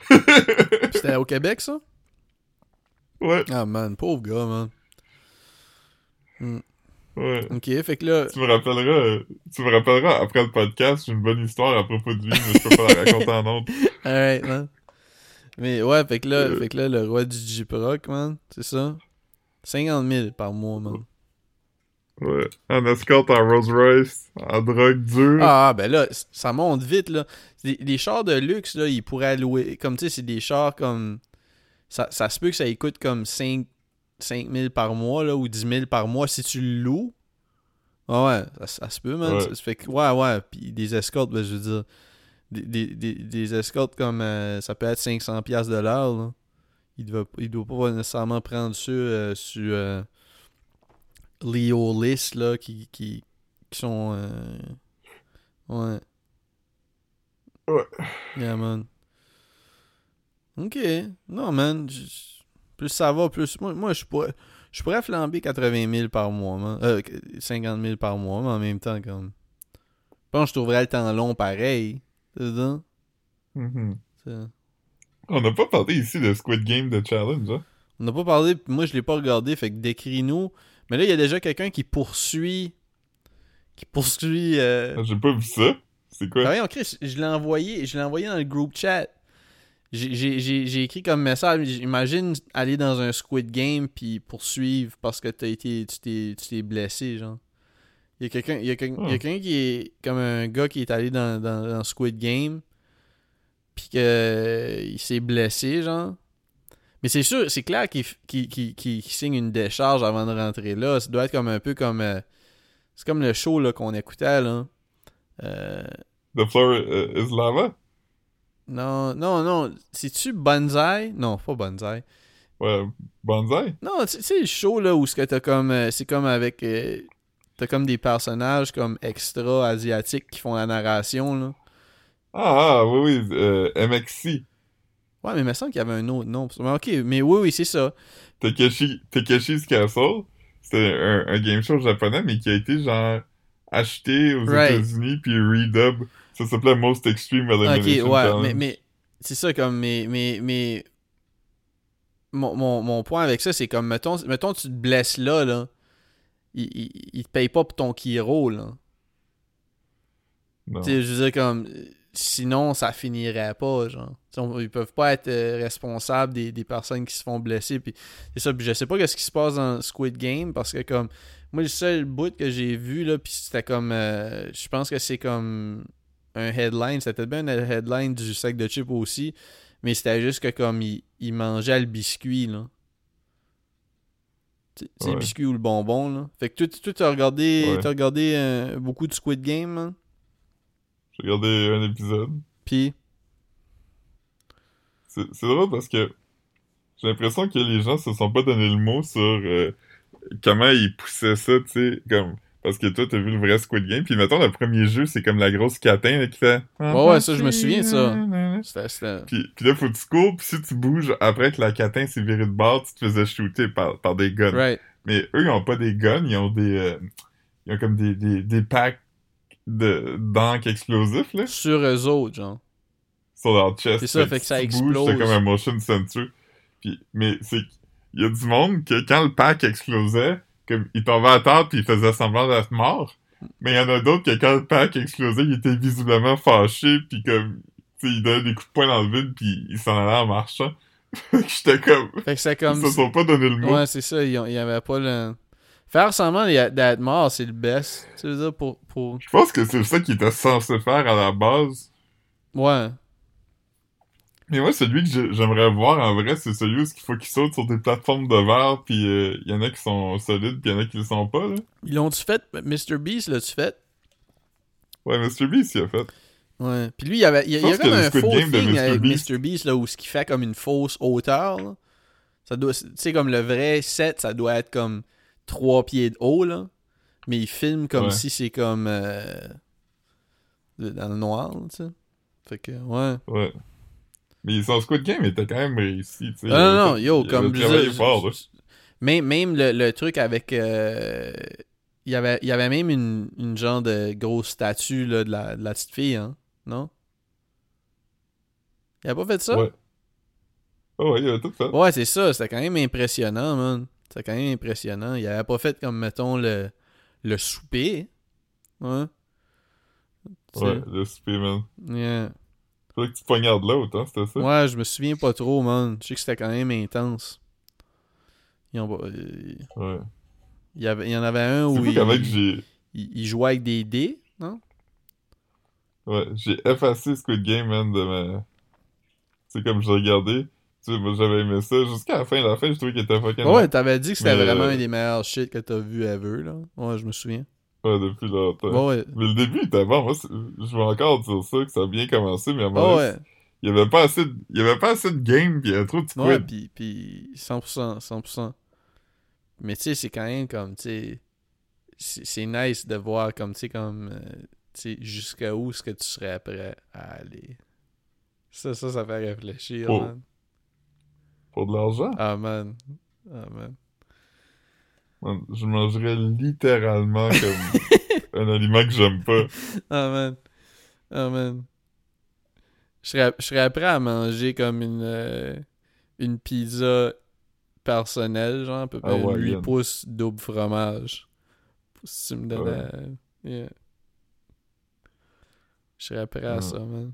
C'était au Québec, ça? ouais, Ah, man, pauvre gars, man. Ouais. Ok, fait que là. Tu me rappelleras, tu me rappelleras après le podcast, j'ai une bonne histoire à propos de lui, mais je peux pas la raconter en honte. Alright, man. Mais ouais, fait que là, Euh. fait que là le roi du J-Proc, man, c'est ça? 50 000 par mois, man. Ouais. En escorte en Rolls Royce, en drogue dure. Ah, ben là, ça monte vite, là. Les, les chars de luxe, là, ils pourraient louer. Comme tu sais, c'est des chars comme. Ça, ça se peut que ça y coûte comme 5, 5 000 par mois, là, ou 10 000 par mois si tu le loues. Ah ouais, ça, ça se peut, man. Ouais. Ça, ça fait que, ouais, ouais. Puis des escortes, ben, je veux dire. Des, des, des, des escortes comme. euh, ça peut être 500$ piastres de l'heure. Il doit, il doit pas nécessairement prendre ça euh, sur. euh, Leo List, là, qui, qui, qui sont. euh, Ouais. Ouais. Yeah, man. Ok. Non, man. j- Plus ça va, plus. Moi, moi je pourrais. Je pourrais flamber 80 000 par mois, man. Euh, 50 000 par mois, mais en même temps, comme. Je pense que je trouverais le temps long pareil. C'est ça? Mhm. C'est- On n'a pas parlé ici de Squid Game de Challenge, hein? On n'a pas parlé, moi je l'ai pas regardé, fait que décris-nous. Mais là, il y a déjà quelqu'un qui poursuit. Qui poursuit. Euh... Ah, J'ai pas vu ça. C'est quoi? Ah voyons, Chris, je l'ai envoyé, je l'ai envoyé dans le group chat. J'ai- écrit comme message, imagine aller dans un Squid Game puis poursuivre parce que t'as été, tu t'es blessé, genre. Il y a quelqu'un a quelqu'un- qui est comme un gars qui est allé dans, dans, dans Squid Game puis que euh, il s'est blessé, genre. Mais c'est sûr, c'est clair qu'il signe une décharge avant de rentrer là. Ça doit être comme un peu comme... euh, c'est comme le show qu'on écoutait, là. Euh, The floor is lava? Non, non, non. C'est-tu Banzai? Non, pas Banzai. Ouais, Banzai? Non, sais, le show là où t'as comme. euh, c'est comme avec. euh, t'as comme des personnages comme extra asiatiques qui font la narration là. Ah, ah, oui, oui, euh, MXC. Ouais, mais il me semble qu'il y avait un autre nom. Mais ok, mais oui, oui, c'est ça. Takeshi, Takeshi's Castle. C'était un, un game show japonais, mais qui a été, genre, acheté aux Right. États-Unis, puis redub. Ça s'appelait Most Extreme Ok, Elimination ouais, Challenge. mais, mais c'est ça comme. Mais. mais, mais mon, mon, mon point avec ça, c'est comme, mettons, mettons, tu te blesses là, là. Il, il, il te paye pas pour ton Kiro, là. Non. Je veux dire, comme. Sinon, ça finirait pas, genre. Tu sais, on- ils peuvent pas être euh, responsables des, des personnes qui se font blesser. Puis c'est ça. Puis je sais pas qu'est-ce qui se passe dans Squid Game parce que, comme. Moi, le seul bout que j'ai vu, là, puis c'était comme. euh, je pense que c'est comme. Un headline. C'était bien un headline du sac de chips aussi. Mais c'était juste que, comme. Il, il mangeait le biscuit, là. Tu Ouais. le biscuit ou le bonbon, là. Fait que toi, toi, t'as regardé, Ouais. t'as regardé euh, beaucoup de Squid Game, man. J'ai regardé un épisode. Puis? C'est c'est drôle parce que j'ai l'impression que les gens se sont pas donné le mot sur euh, comment ils poussaient ça, tu sais, comme... Parce que toi, t'as vu le vrai Squid Game, puis mettons, le premier jeu, c'est comme la grosse catin là, qui fait... Ouais, ouais, ça, je me souviens de ça. Puis, puis là, faut que tu cours, puis si tu bouges après que la catin s'est virée de bord, tu te faisais shooter par, par des guns. Right. Mais eux, ils ont pas des guns, ils ont des... euh, ils ont comme des, des, des packs de d'encre explosifs, là, Sur eux autres, genre. sur leur chest. C'est ça, fait que si ça explose. C'est comme un motion sensor. Puis, mais c'est... Il y a du monde que quand le pack explosait, comme, il tombait à terre puis il faisait semblant d'être mort. Mais il y en a d'autres que quand le pack explosait, il était visiblement fâché puis comme... Tu il donnait des coups de poing dans le vide puis il s'en allait en marchant. J'étais comme... Fait que c'est Ils comme. se sont pas donné le mot. Ouais, c'est ça. Il y avait pas le. Faire semblant d'être mort, c'est le best. Tu veux dire, pour. pour... Je pense que c'est ça qu'il était censé faire à la base. Ouais. Mais moi, celui que j'ai- j'aimerais voir en vrai, c'est celui où il faut qu'il saute sur des plateformes de verre, puis il y en a qui sont solides, puis il y en a qui le sont pas, là. Ils l'ont-tu fait? Mr. Beast, l'as-tu fait? Ouais, Mr. Beast, il a fait. Ouais. Puis lui, il y, avait, il y y a pense que comme le un faux Game de thing Mr. avec Beast- Mr. Beast, là, où ce qui fait comme une fausse hauteur, là. Ça doit... Tu sais, comme le vrai set, ça doit être comme 3 pieds de haut, là. Mais il filme comme Ouais. si c'est comme... euh, dans le noir, tu sais. Fait que, ouais. Ouais. Mais son Squid Game était quand même réussi, tu sais. Ah, non, non, yo, comme je dire, fort. Même, même le, le truc avec. euh, il, y avait, il y avait même une, une genre de grosse statue là, de, la, de la petite fille, hein? Non? Il a pas fait ça? Ouais. Oh, ouais, il avait tout fait. Ouais, c'est ça. C'était quand même impressionnant, man. C'était quand même impressionnant. Il avait pas fait comme, mettons, le, le souper. Ouais. Sais. Ouais, le souper, man. Yeah. Fallait que tu poignardes l'autre, hein, c'était ça? Ouais, je me souviens pas trop, man. Je sais que c'était quand même intense. Ils ont- euh, Ouais. Il y, avait, il y en avait un où il, jouait avec des dés, non? Ouais, j'ai effacé Squid Game, man, de ma... C'est comme je regardais. J'avais aimé ça. Jusqu'à la fin, la fin, je trouvais qu'il était fucking... Ouais, t'avais dit que c'était Mais, vraiment euh, un des meilleurs shit que t'as vu ever, là. Ouais, je me souviens. Ouais, depuis longtemps. Ouais. Mais le début était bon. Moi, je veux encore dire ça, que ça a bien commencé, mais à un moment ouais. il y avait pas assez de... il y avait pas assez de game, pis il y avait trop de. Ouais, pis, pis 100%, 100%. Mais tu sais, c'est quand même comme, tu sais, c'est nice de voir comme, tu sais, comme, euh, tu sais, jusqu'à où est-ce que tu serais prêt à aller. Ça, ça, ça fait réfléchir, Oh. man. Pour de l'argent? Ah, man. Ah, man. Je mangerais littéralement comme un aliment que j'aime pas. Ah, man. Ah, man. Je serais, je serais prêt à manger comme une, euh, une pizza personnelle, genre, à peu près Hawaïenne. 8 pouces double fromage. Si tu me donnes. Ouais. à- yeah. Je serais prêt à ça, man.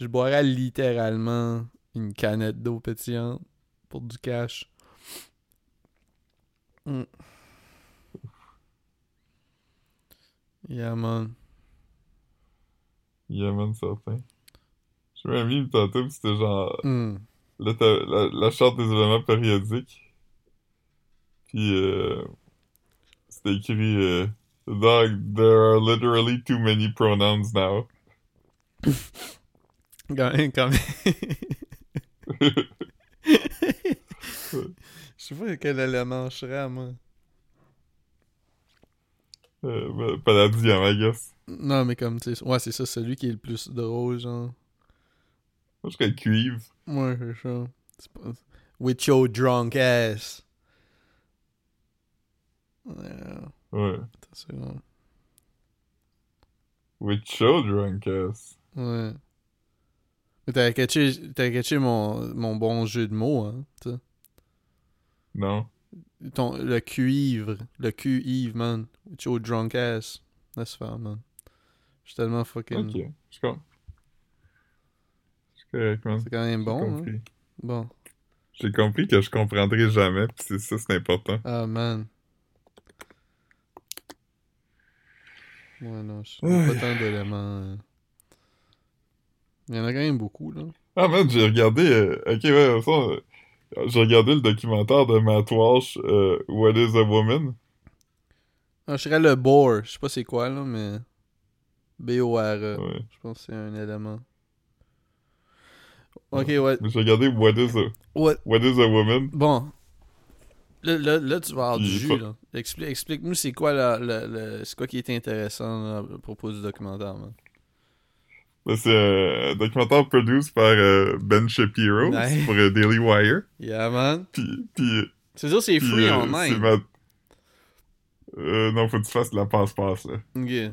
Je boirais littéralement une canette d'eau pétillante pour du cash. Mm. Yeah, man. Yeah, man, certain. J'ai même mis tantôt, pis c'était genre... Mm. Là, la, la charte des événements périodiques. Puis, euh, c'était écrit... Euh, Dog, there are literally too many pronouns now. Quand même, quand même. Je sais pas quel élément je serais, moi. euh, ben, Palladium, I guess. Non, mais comme, tu sais, ouais, c'est ça, celui qui est le plus drôle, genre. Moi, je serais cuivre. Ouais, c'est ça. Pas... With your drunk ass. Ouais, ça. With show drunk ass. Ouais. Mais t'as catché, mon, mon bon jeu de mots, hein, tu. Non. Ton, le cuivre. Le cuivre, man. Your drunk ass. Laisse faire, man. Je suis tellement fucking... Ok. C'est correct, man. C'est quand même bon, hein. Bon. J'ai compris que je comprendrai jamais, pis c'est ça, c'est important. Ah, man. Ouais, non, je Ouais. pas tant d'éléments. euh. Il y en a quand même beaucoup, là. Ah, man, j'ai regardé... euh, Ok, ouais, ça... J'ai regardé le documentaire de Matt Walsh, euh, What is a Woman? Ah, je serais le bore. Je sais pas c'est quoi, là, mais... B-O-R-E. Ouais. Je pense que c'est un élément. Ok, ouais. Mais J'ai regardé What is a... What? What is a Woman? Bon. Là, là, là, tu vas avoir du jus, là. Expli- Explique-nous c'est quoi, la, le, le- c'est quoi qui est intéressant là, à propos du documentaire, man. C'est euh, un documentaire produit par euh, Ben Shapiro Nice. c'est pour euh, Daily Wire. Yeah, man. Puis, puis, c'est puis, free euh, online. c'est ma- non, faut que tu fasses la passe-passe, là. Ok.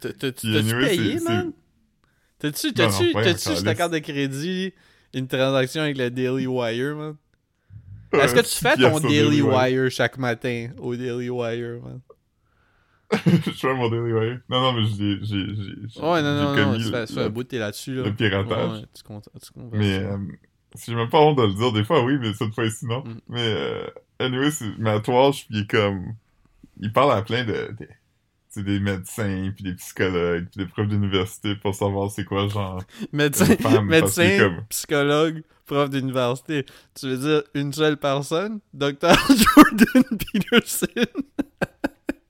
T'as-tu anyway, payé, c'est- man? T'as-tu ta carte de crédit une transaction avec le Daily Wire, man? Est-ce que tu fais ton Daily Wire chaque matin? Au Daily Wire, man? je fais mon Daily Wire. Non, non, mais j'ai... j'ai- j'ai- j'ai- Ouais, non, non, non, commis tu fais, un bout t'es là-dessus, là. le piratage. Ouais, ouais, tu comptes, tu comptes Mais, euh, si j'ai même pas honte de le dire, des fois oui, mais cette fois-ci non. Mm. Mais, euh, anyway, c'est Matt Walsh, puis il est comme... Il parle à plein de... de tu sais, des médecins, puis des psychologues, puis des profs d'université pour savoir c'est quoi, genre... Médecin, femme, médecin comme- psychologue, prof d'université. Tu veux dire une seule personne? Dr. Jordan Peterson.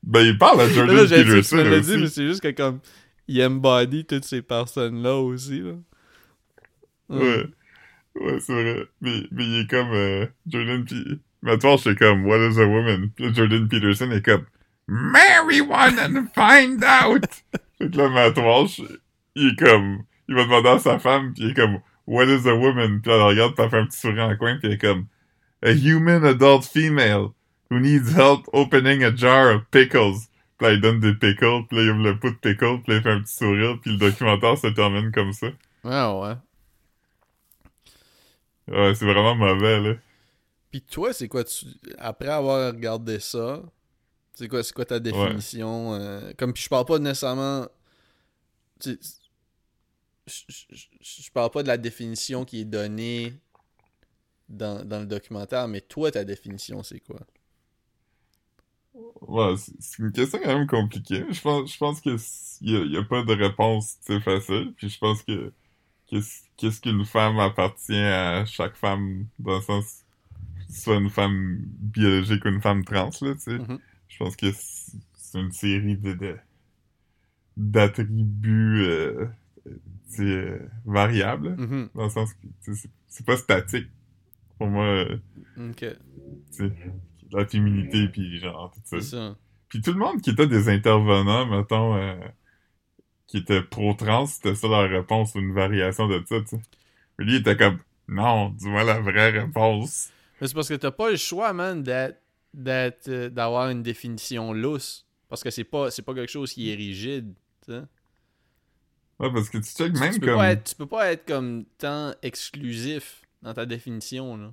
Ben, il parle à Jordan Là, j'ai dit, tu Peterson me dit, mais c'est juste que comme. il embody toutes ces personnes-là aussi, là. Ouais. Ouais, c'est vrai. Mais, mais il est comme euh, Jordan P. Mais toi, c'est comme What is a woman? Puis Jordan Peterson est comme Marry one and find out! fait que là, Matt Walsh, il est comme il va demander à sa femme, puis il est comme What is a woman? Puis elle regarde, puis elle fait un petit sourire en coin, puis il est comme A human adult female who needs help opening a jar of pickles? Puis là, il donne des pickles, puis là, il ouvre le pot de pickles, puis là, il fait un petit sourire, puis le documentaire se termine comme ça. Ouais, ouais. Ouais, c'est vraiment mauvais, là. Puis toi, c'est quoi, tu... après avoir regardé ça, c'est quoi, c'est quoi ta définition? euh, Comme, puis je parle pas nécessairement... tu je- je- je parle pas de la définition qui est donnée dans, dans le documentaire, mais toi, ta définition, c'est quoi? Ouais, c'est une question quand même compliquée. Je pense, je pense que y a, y a pas de réponse, facile. Puis je pense que qu'est-ce qu'une femme appartient à chaque femme dans le sens soit une femme biologique ou une femme trans là, tu sais. Mhm. Je pense que c'est une série de de- d'attributs euh, euh, variables Mhm. dans le sens que c'est pas statique. Pour moi, euh, Ok, la féminité puis genre tout ça. ça. Puis tout le monde qui était des intervenants, mettons, euh, qui étaient pro-trans, c'était ça leur réponse ou une variation de ça, tu sais. Mais lui, il était comme, non, dis-moi la vraie réponse. Mais c'est parce que t'as pas le choix, man, d'être, euh, d'avoir une définition lousse. Parce que c'est pas, c'est pas quelque chose qui est rigide, tu sais. Ouais, parce que tu check même tu, peux comme... pas être, tu peux pas être comme tant exclusif dans ta définition, là.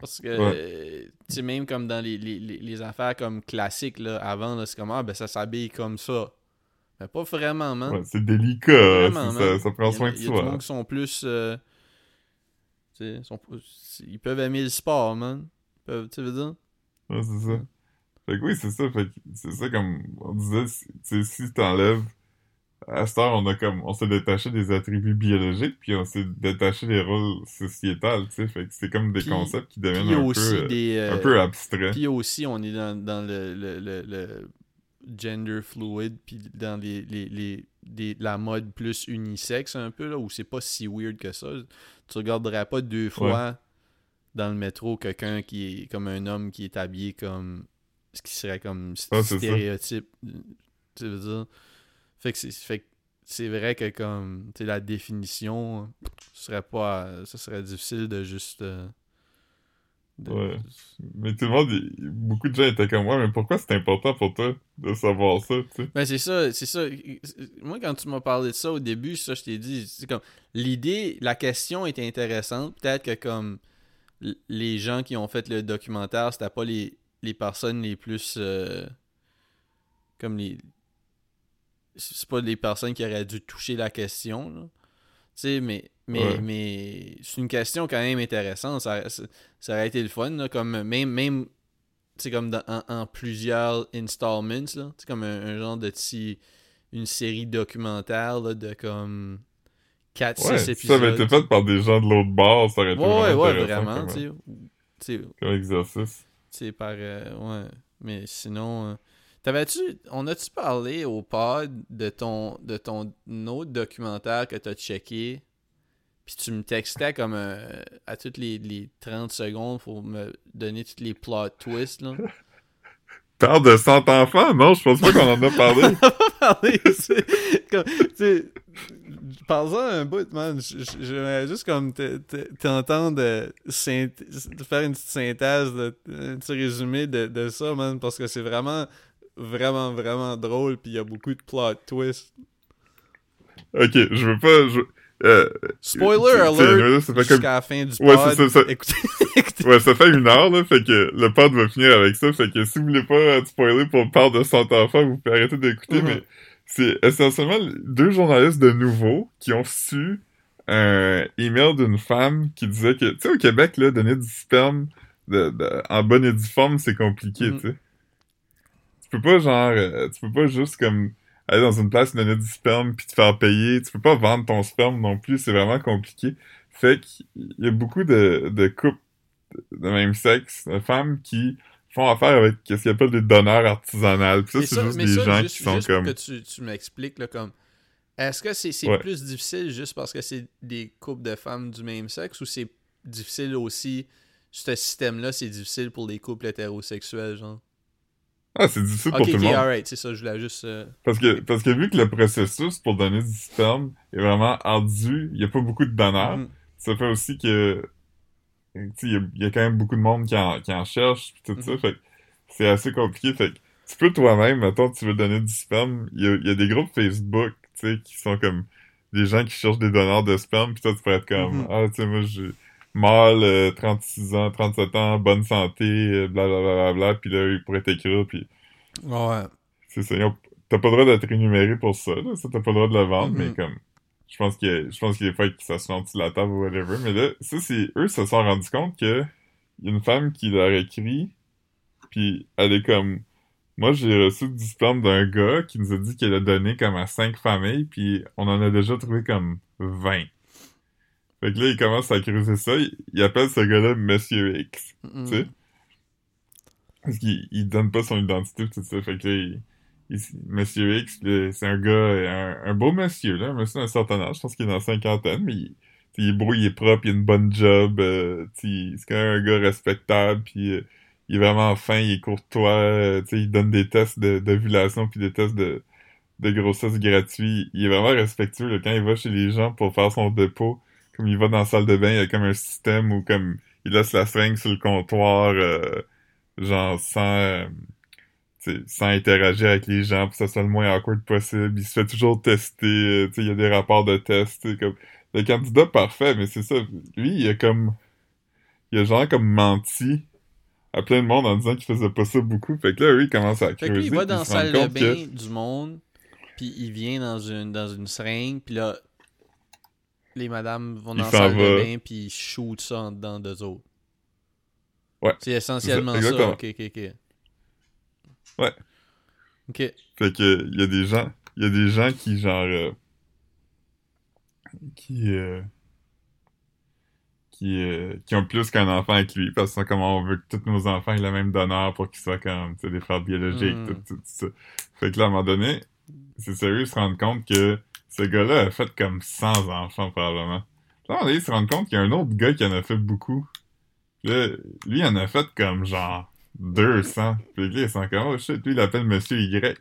Parce que, Ouais. tu sais, même comme dans les, les, les, affaires comme classiques, là, avant, là, c'est comme, ah, ben ça s'habille comme ça. Mais pas vraiment, man. Ouais, c'est délicat, Vraiment, man. ça, ça prend Il soin de Il y a du soi. monde qui sont plus. euh, tu sais, ils peuvent aimer le sport, man. Ils peuvent, tu veux dire? Ouais, c'est ça. Fait que oui, c'est ça, fait que c'est ça comme on disait, tu sais, si t'enlèves... À cette heure, on a comme... On s'est détaché des attributs biologiques, puis on s'est détaché des rôles sociétals, tu sais, fait que c'est comme des Puis- concepts qui deviennent un aussi peu... euh, des. un euh, peu abstraits. Puis aussi, on est dans, dans le, le, le, le gender fluid, puis dans les, les, les, la mode plus unisexe un peu, là, où c'est pas si weird que ça. Tu regarderais pas deux fois dans le métro quelqu'un qui est comme un homme qui est habillé comme ce qui serait comme Ah, stéréotype. Tu veux dire? Fait que c'est c'est vrai que comme la définition ce serait pas ça serait difficile de juste euh, de- Ouais. Mais tout le monde, beaucoup de gens étaient comme moi, mais pourquoi c'est important pour toi de savoir ça, tu sais? Ben c'est ça, c'est ça. Moi quand tu m'as parlé de ça au début, ça je t'ai dit, c'est comme l'idée, la question était intéressante. Peut-être que comme les gens qui ont fait le documentaire, c'était pas les, les personnes les plus euh, comme les c'est pas les personnes qui auraient dû toucher la question là. Tu sais, mais mais Ouais. mais c'est une question quand même intéressante. Ça, ça, ça aurait été le fun là, comme même même c'est comme dans- en, en plusieurs installments là, c'est comme un, un genre de petit une série documentaire là, de comme 4 Ouais, 6 si ça avait épisodes. été fait par des gens de l'autre bord, ça aurait été Ouais, vraiment ouais, intéressant vraiment, comme, exercice. tu sais, par. euh, ouais. Mais sinon. euh, T'avais-tu. On a-tu parlé au pod de ton, de ton autre documentaire que t'as checké? Puis tu me textais comme euh, à toutes les, les 30 secondes pour me donner tous les plot twists, là. Parle de 100 enfants? Non, je pense pas qu'on en a parlé. comme, tu sais, parle-en un bout, man. J'aimerais juste comme te- te- t'entendre euh, de faire une petite synthèse, de, un petit résumé de, de ça, man, parce que c'est vraiment, vraiment, vraiment drôle, puis il y a beaucoup de plot twists. ok, je veux pas... Je... Euh, Spoiler alert jusqu'à comme- la fin du Ouais, pod. ça, ça- Écoutez, écoutez. ouais, ça fait une heure, là, fait que le pod va finir avec ça, fait que si vous voulez pas spoiler pour parler de 100 enfants, vous pouvez arrêter d'écouter, Mhm. mais c'est essentiellement deux journalistes de nouveau qui ont reçu un email d'une femme qui disait que, tu sais, au Québec, là, donner du sperme de, de- en bonne et due forme, c'est compliqué, Mhm. tu sais. Tu peux pas, genre, euh, tu peux pas juste, comme, aller dans une place, donner du sperme, puis te faire payer. Tu peux pas vendre ton sperme non plus, c'est vraiment compliqué. Fait qu'il y a beaucoup de, de couples de même sexe, de femmes qui font affaire avec ce qu'ils appellent des donneurs artisanales. Puis ça, c'est juste des ça, gens juste- qui sont juste comme... que tu, tu m'expliques, là, comme... Est-ce que c'est Ouais. plus difficile juste parce que c'est des couples de femmes du même sexe ou c'est difficile aussi... Ce système-là, c'est difficile pour les couples hétérosexuels, genre? Ah, c'est difficile Ok, pour tout ok, le monde. alright, c'est ça, je voulais juste... euh, Parce que, parce que vu que le processus pour donner du sperme est vraiment ardu, il y a pas beaucoup de donneurs. mhm. Ça fait aussi que... Il y a, il y a quand même beaucoup de monde qui en, qui en cherche, pis tout ça. Mhm. Fait c'est assez compliqué. Fait que tu peux toi-même, mettons, tu veux donner du sperme, il y a, il y a des groupes Facebook, tu sais, qui sont comme des gens qui cherchent des donneurs de sperme, puis toi, tu pourrais être comme, Mhm. ah, tu sais, moi, j'ai mâle, euh, 36 ans, 37 ans, bonne santé, euh, blablabla, bla, puis là, ils pourraient t'écrire, puis Ouais. c'est ça. T'as pas le droit d'être rémunéré pour ça, là. Ça, t'as pas le droit de le vendre, mais comme, je pense a, je pense qu'il y a des fois que ça se rend sur la table ou whatever, mais là, ça, c'est, eux se sont rendus compte que il y a une femme qui leur écrit, puis elle est comme, moi, j'ai reçu du sperme d'un gars qui nous a dit qu'elle a donné comme à cinq familles, puis on en a déjà trouvé comme 20. Fait que là, il commence à creuser ça, il, il appelle ce gars-là Monsieur X. Tu sais? Parce qu'il il donne pas son identité, tout ça. Fait que là, il, Monsieur X, c'est un gars, un, un beau monsieur, là, un monsieur d'un certain âge, je pense qu'il est dans la cinquantaine, mais il, il est beau, il est propre, il a une bonne job, euh, c'est quand même un gars respectable, puis euh, il est vraiment fin, il est courtois, euh, tu sais, il donne des tests de- d'ovulation puis des tests de, de grossesse gratuits. Il est vraiment respectueux, là, quand il va chez les gens pour faire son dépôt, comme il va dans la salle de bain, il y a comme un système où comme il laisse la seringue sur le comptoir, euh, genre sans, euh, sans interagir avec les gens pour que ça soit le moins awkward possible. Il se fait toujours tester, euh, il y a des rapports de tests, comme le candidat parfait, mais c'est ça. Lui, il a comme, il a genre comme menti à plein de monde en disant qu'il faisait pas ça beaucoup. Fait que là, lui, il commence à Fait creuser. que lui, il va dans la salle de que- bain du monde, puis il vient dans une, dans une seringue, puis là, les madames vont dans la salle de bain, puis ils shootent ça en dedans d'eux autres. Ouais. C'est essentiellement ça. Ok, ok, ok. Ouais. Ok. Fait que il y a des gens, il y a des gens qui genre euh, qui euh, qui euh, qui ont plus qu'un enfant avec lui parce que comment on veut que tous nos enfants aient le même donneur pour qu'ils soient comme tu sais, des frères biologiques Mm. tout, tout, tout ça. Fait que là à un moment donné, c'est sérieux ils se rendent compte que ce gars-là a fait comme 100 enfants probablement. Là, ils se rendent compte qu'il y a un autre gars qui en a fait beaucoup. Là, lui, il en a fait comme genre 200. Puis là, ils sont comme, oh shit, lui, il appelle Monsieur Y.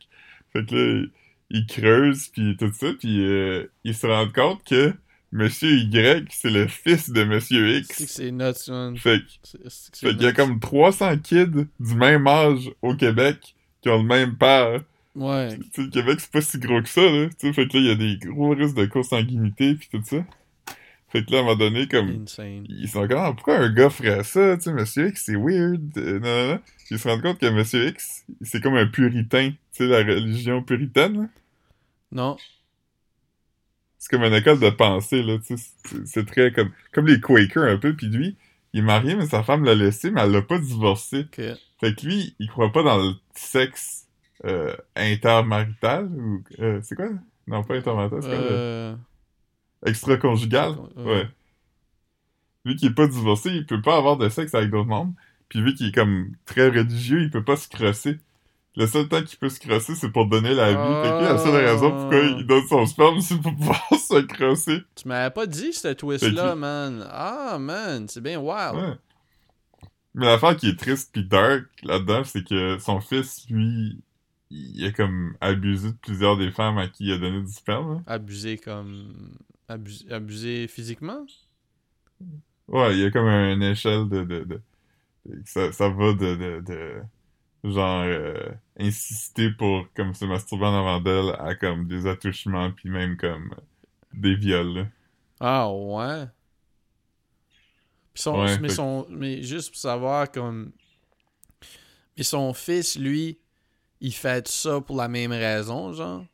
Fait que là, il creuse, puis tout ça, puis euh, il se rend compte que Monsieur Y, c'est le fils de Monsieur X. c'est nuts, man. Fait, fait qu'il y a comme 300 kids du même âge au Québec qui ont le même père. Ouais. Tu sais, le Québec, c'est pas si gros que ça, là. Tu sais, fait que là, il y a des gros risques de consanguinité, puis tout ça. Fait que là, à un moment donné, comme... Insane. Ils sont comme, Ah, pourquoi un gars ferait ça, tu sais, Monsieur X, c'est weird, euh, non, non, non. Ils se rendent compte que Monsieur X, c'est comme un puritain, tu sais, la religion puritaine, là. Non. C'est comme une école de pensée, là, tu sais, c'est- très comme, comme les Quakers un peu, puis lui, il est marié, mais sa femme l'a laissé, mais elle l'a pas divorcé. Fait que lui, il croit pas dans le sexe euh, intermarital, ou, euh, c'est quoi? Non, pas intermarital, c'est quoi? Euh... Extra-conjugal? Ouais. Ouais. Lui qui est pas divorcé, il peut pas avoir de sexe avec d'autres membres. Puis lui qui est comme très religieux, il peut pas se crosser. Le seul temps qu'il peut se crosser, c'est pour donner la vie. Fait que la seule raison pourquoi il donne son sperme, c'est pour pouvoir se crosser. Tu m'avais pas dit ce Fait twist-là, man. Ah, man, c'est bien wild. Ouais. Mais l'affaire qui est triste pis dark là-dedans, c'est que son fils, lui, il a comme abusé de plusieurs des femmes à qui il a donné du sperme. là. Abusé comme. Abusé, abusé physiquement? Ouais, il y a comme une échelle de... de, de- de- ça, ça va de... de, de genre, euh, insister pour comme se masturber en avant d'elle à comme des attouchements puis même comme des viols. là. Ah, ouais. Puis son, Ouais, mais, fait- son, mais juste pour savoir, comme. Mais son fils, lui, il fait ça pour la même raison, genre?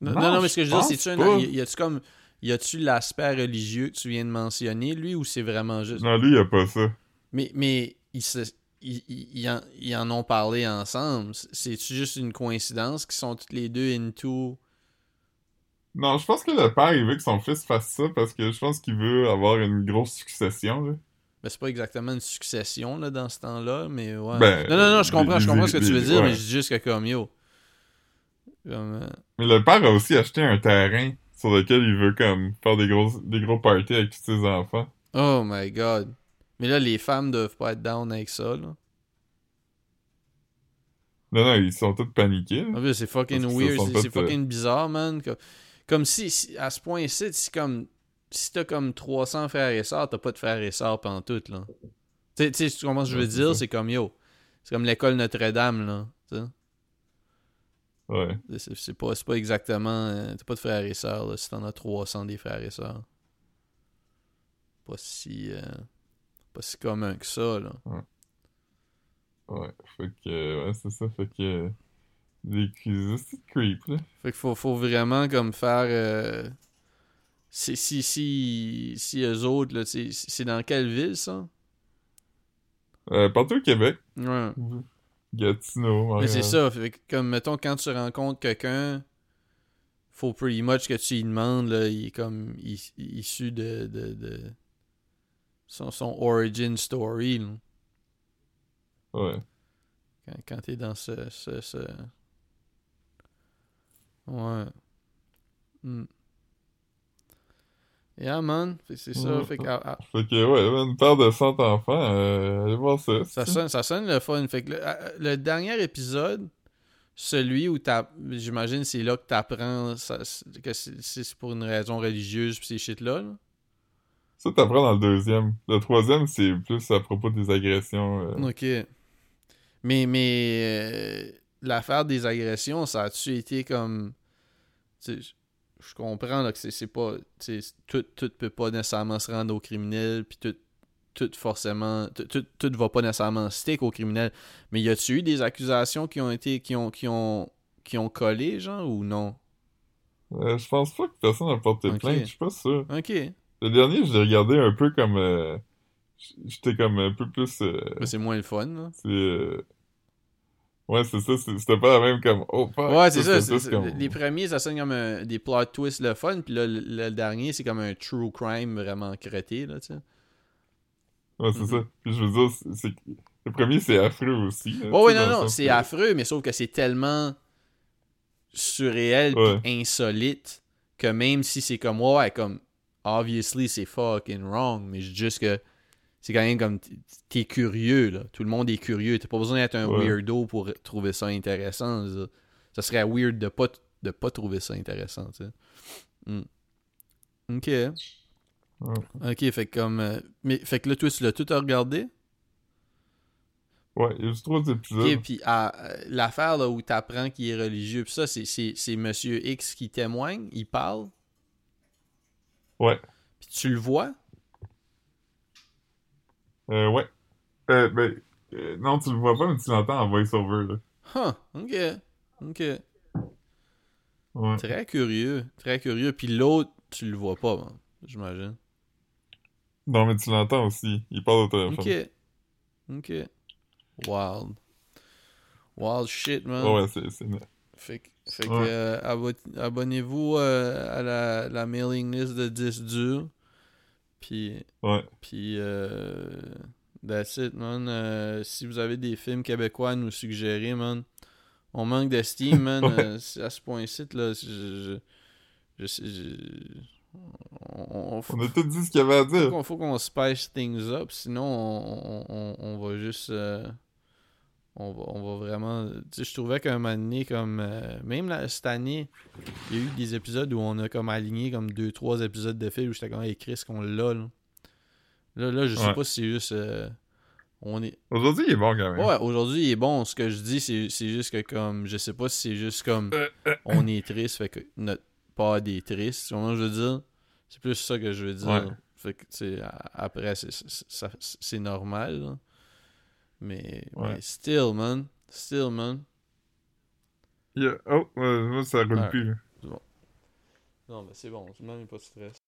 Non, Non, mais ce que je veux dire, c'est-tu un. Y a-tu comme. Y a-tu l'aspect religieux que tu viens de mentionner, lui, ou c'est vraiment juste? Non, lui, il a pas ça. Mais, mais ils, se, ils, ils- ils en, ils en ont parlé ensemble. C'est-tu juste une coïncidence qu'ils sont tous les deux into? Non, je pense que le père, il veut que son fils fasse ça parce que je pense qu'il veut avoir une grosse succession, là. Ben, c'est pas exactement une succession là, dans ce temps-là, mais ouais. Ben, non, non, non, je comprends, je comprends ce que tu veux les- dire, ouais. mais je dis juste que comme yo. Comme, euh, Mais le père a aussi acheté un terrain sur lequel il veut comme faire des gros, des gros parties avec tous ses enfants. Oh my god. Mais là, les femmes doivent pas être down avec ça, là. Non, non, ils sont tous paniqués. c'est fucking weird, c'est c'est euh, fucking bizarre, man. Comme, comme si, si- à ce point-ci, si comme si t'as comme 300 frères et sœurs, t'as pas de frères et sœurs pendant tout, là. Tu sais- tu comprends ce que je veux Ouais, dire? C'est comme yo. C'est comme l'école Notre-Dame, là. Ouais. C'est pas, c'est pas exactement. euh, T'as pas de frères et sœurs, là, si t'en as 300 des frères et sœurs. Pas si. euh, pas si commun que ça, là. Ouais. Fait que, ouais, c'est ça. Fait que, des cuisines, c'est creep, là. Fait qu'il faut, faut vraiment comme faire. euh, si, si, si, si eux autres, là, c'est dans quelle ville ça? Euh, partout au Québec. Ouais. Gatineau, Mais c'est ça. Fait comme mettons, quand tu rencontres quelqu'un, faut pretty much que tu lui demandes, là, il est comme is- issu de, de, de son, son origin story. là. Ouais. Quand, quand t'es dans ce, ce, ce- Ouais. Hmm. Yeah, man. Fait que c'est ça. Ouais. Fait que, ah, ah, Fait que, ouais, une paire de 100 enfants, euh, allez voir ça. ça, sonne, ça sonne le fun. Fait que le, ah, le dernier épisode, celui où t'as. J'imagine c'est là que t'apprends ça- que c'est c'est pour une raison religieuse pis ces shit-là. là. Ça, t'apprends dans le deuxième. Le troisième, c'est plus à propos des agressions. euh. Ok. Mais, mais euh, l'affaire des agressions, ça a-tu été comme. tu sais, je comprends là, que c'est pas. Tout, tout peut pas nécessairement se rendre au criminel, puis tout, tout forcément. Tout, tout, va pas nécessairement stick au criminel. Mais y a-tu eu des accusations qui ont été. qui ont. qui ont. qui ont collé, genre, ou non? Euh, je pense pas que personne a porté plainte, je suis pas sûr. Ok. Le dernier, je l'ai regardé un peu comme... euh, J'étais comme un peu plus... euh, c'est moins le fun, là. c'est, euh, Ouais, c'est ça, c'était pas la même comme... Oh! Ouais, c'est ça. comme- c'est- Les premiers, ça sonne comme un- des plot twists le fun, puis là, le, le dernier, c'est comme un true crime vraiment crêté, là, tu sais. Ouais, c'est Mhm. ça. Puis je veux dire, c'est-. Le premier, c'est affreux aussi. Ouais, tu ouais, non, non, c'est que- affreux, mais sauf que c'est tellement surréel Ouais. pis insolite que même si c'est comme, ouais, ouais, comme, obviously, c'est fucking wrong, mais je dis juste que c'est quand même comme, t'es curieux, là. Tout le monde est curieux. T'as pas besoin d'être un Ouais. weirdo pour trouver ça intéressant. Ça, ça serait weird de pas, de pas trouver ça intéressant, tu sais. Hmm. Ok. Ouais. Ok, fait comme. euh, mais fait que là, toi, tu l'as tout regardé? Ouais, il y a juste trois épisodes. Ok, puis à, euh, l'affaire là où t'apprends qu'il est religieux, pis ça, c'est, c'est, c'est Monsieur X qui témoigne, il parle, Ouais. puis tu le vois? Euh, ouais. Euh, ben... euh, non, tu le vois pas, mais tu l'entends en voice-over, là. Huh, ok, ok. Ouais. Très curieux, très curieux. Puis l'autre, tu le vois pas, man, j'imagine. Non, mais tu l'entends aussi. Il parle au téléphone. Ok, ok. Wild. Wild shit, man. Ouais, ouais, c'est... Fait que, fait que, euh, abo- abonnez-vous euh, à la, la mailing list de 10 durs. Puis, Ouais. puis euh, that's it, man. Euh, si vous avez des films québécois à nous suggérer, man, on manque d'estime, man. Ouais. Euh, à ce point-ci, là, je, on, on- a tout dit ce qu'il y avait à dire. faut qu'on spice things up, sinon on, on, on, on va juste. Euh, on, va, on va vraiment. Tu sais, je trouvais qu'un moment donné, comme. euh, même là, cette année, il y a eu des épisodes où on a comme aligné comme deux, trois épisodes de films où j'étais comme, hey Chris, qu'on l'a, là. Là, là, je sais Ouais. pas si c'est juste. euh, on est. Aujourd'hui, il est bon quand même. Ouais, aujourd'hui, il est bon. Ce que je dis, c'est c'est juste que, comme. Je sais pas si c'est juste comme. On est triste, fait que notre pas des tristes. Ce que je veux dire? C'est plus ça que je veux dire. Ouais. Fait que, tu sais, après, c'est- c'est ça- c'est normal, là. Mais, Ouais. mais still, man. Still, man. Il y a- Oh, moi, ça roule Ouais. plus. là. Non, mais c'est bon. Même pas de stress.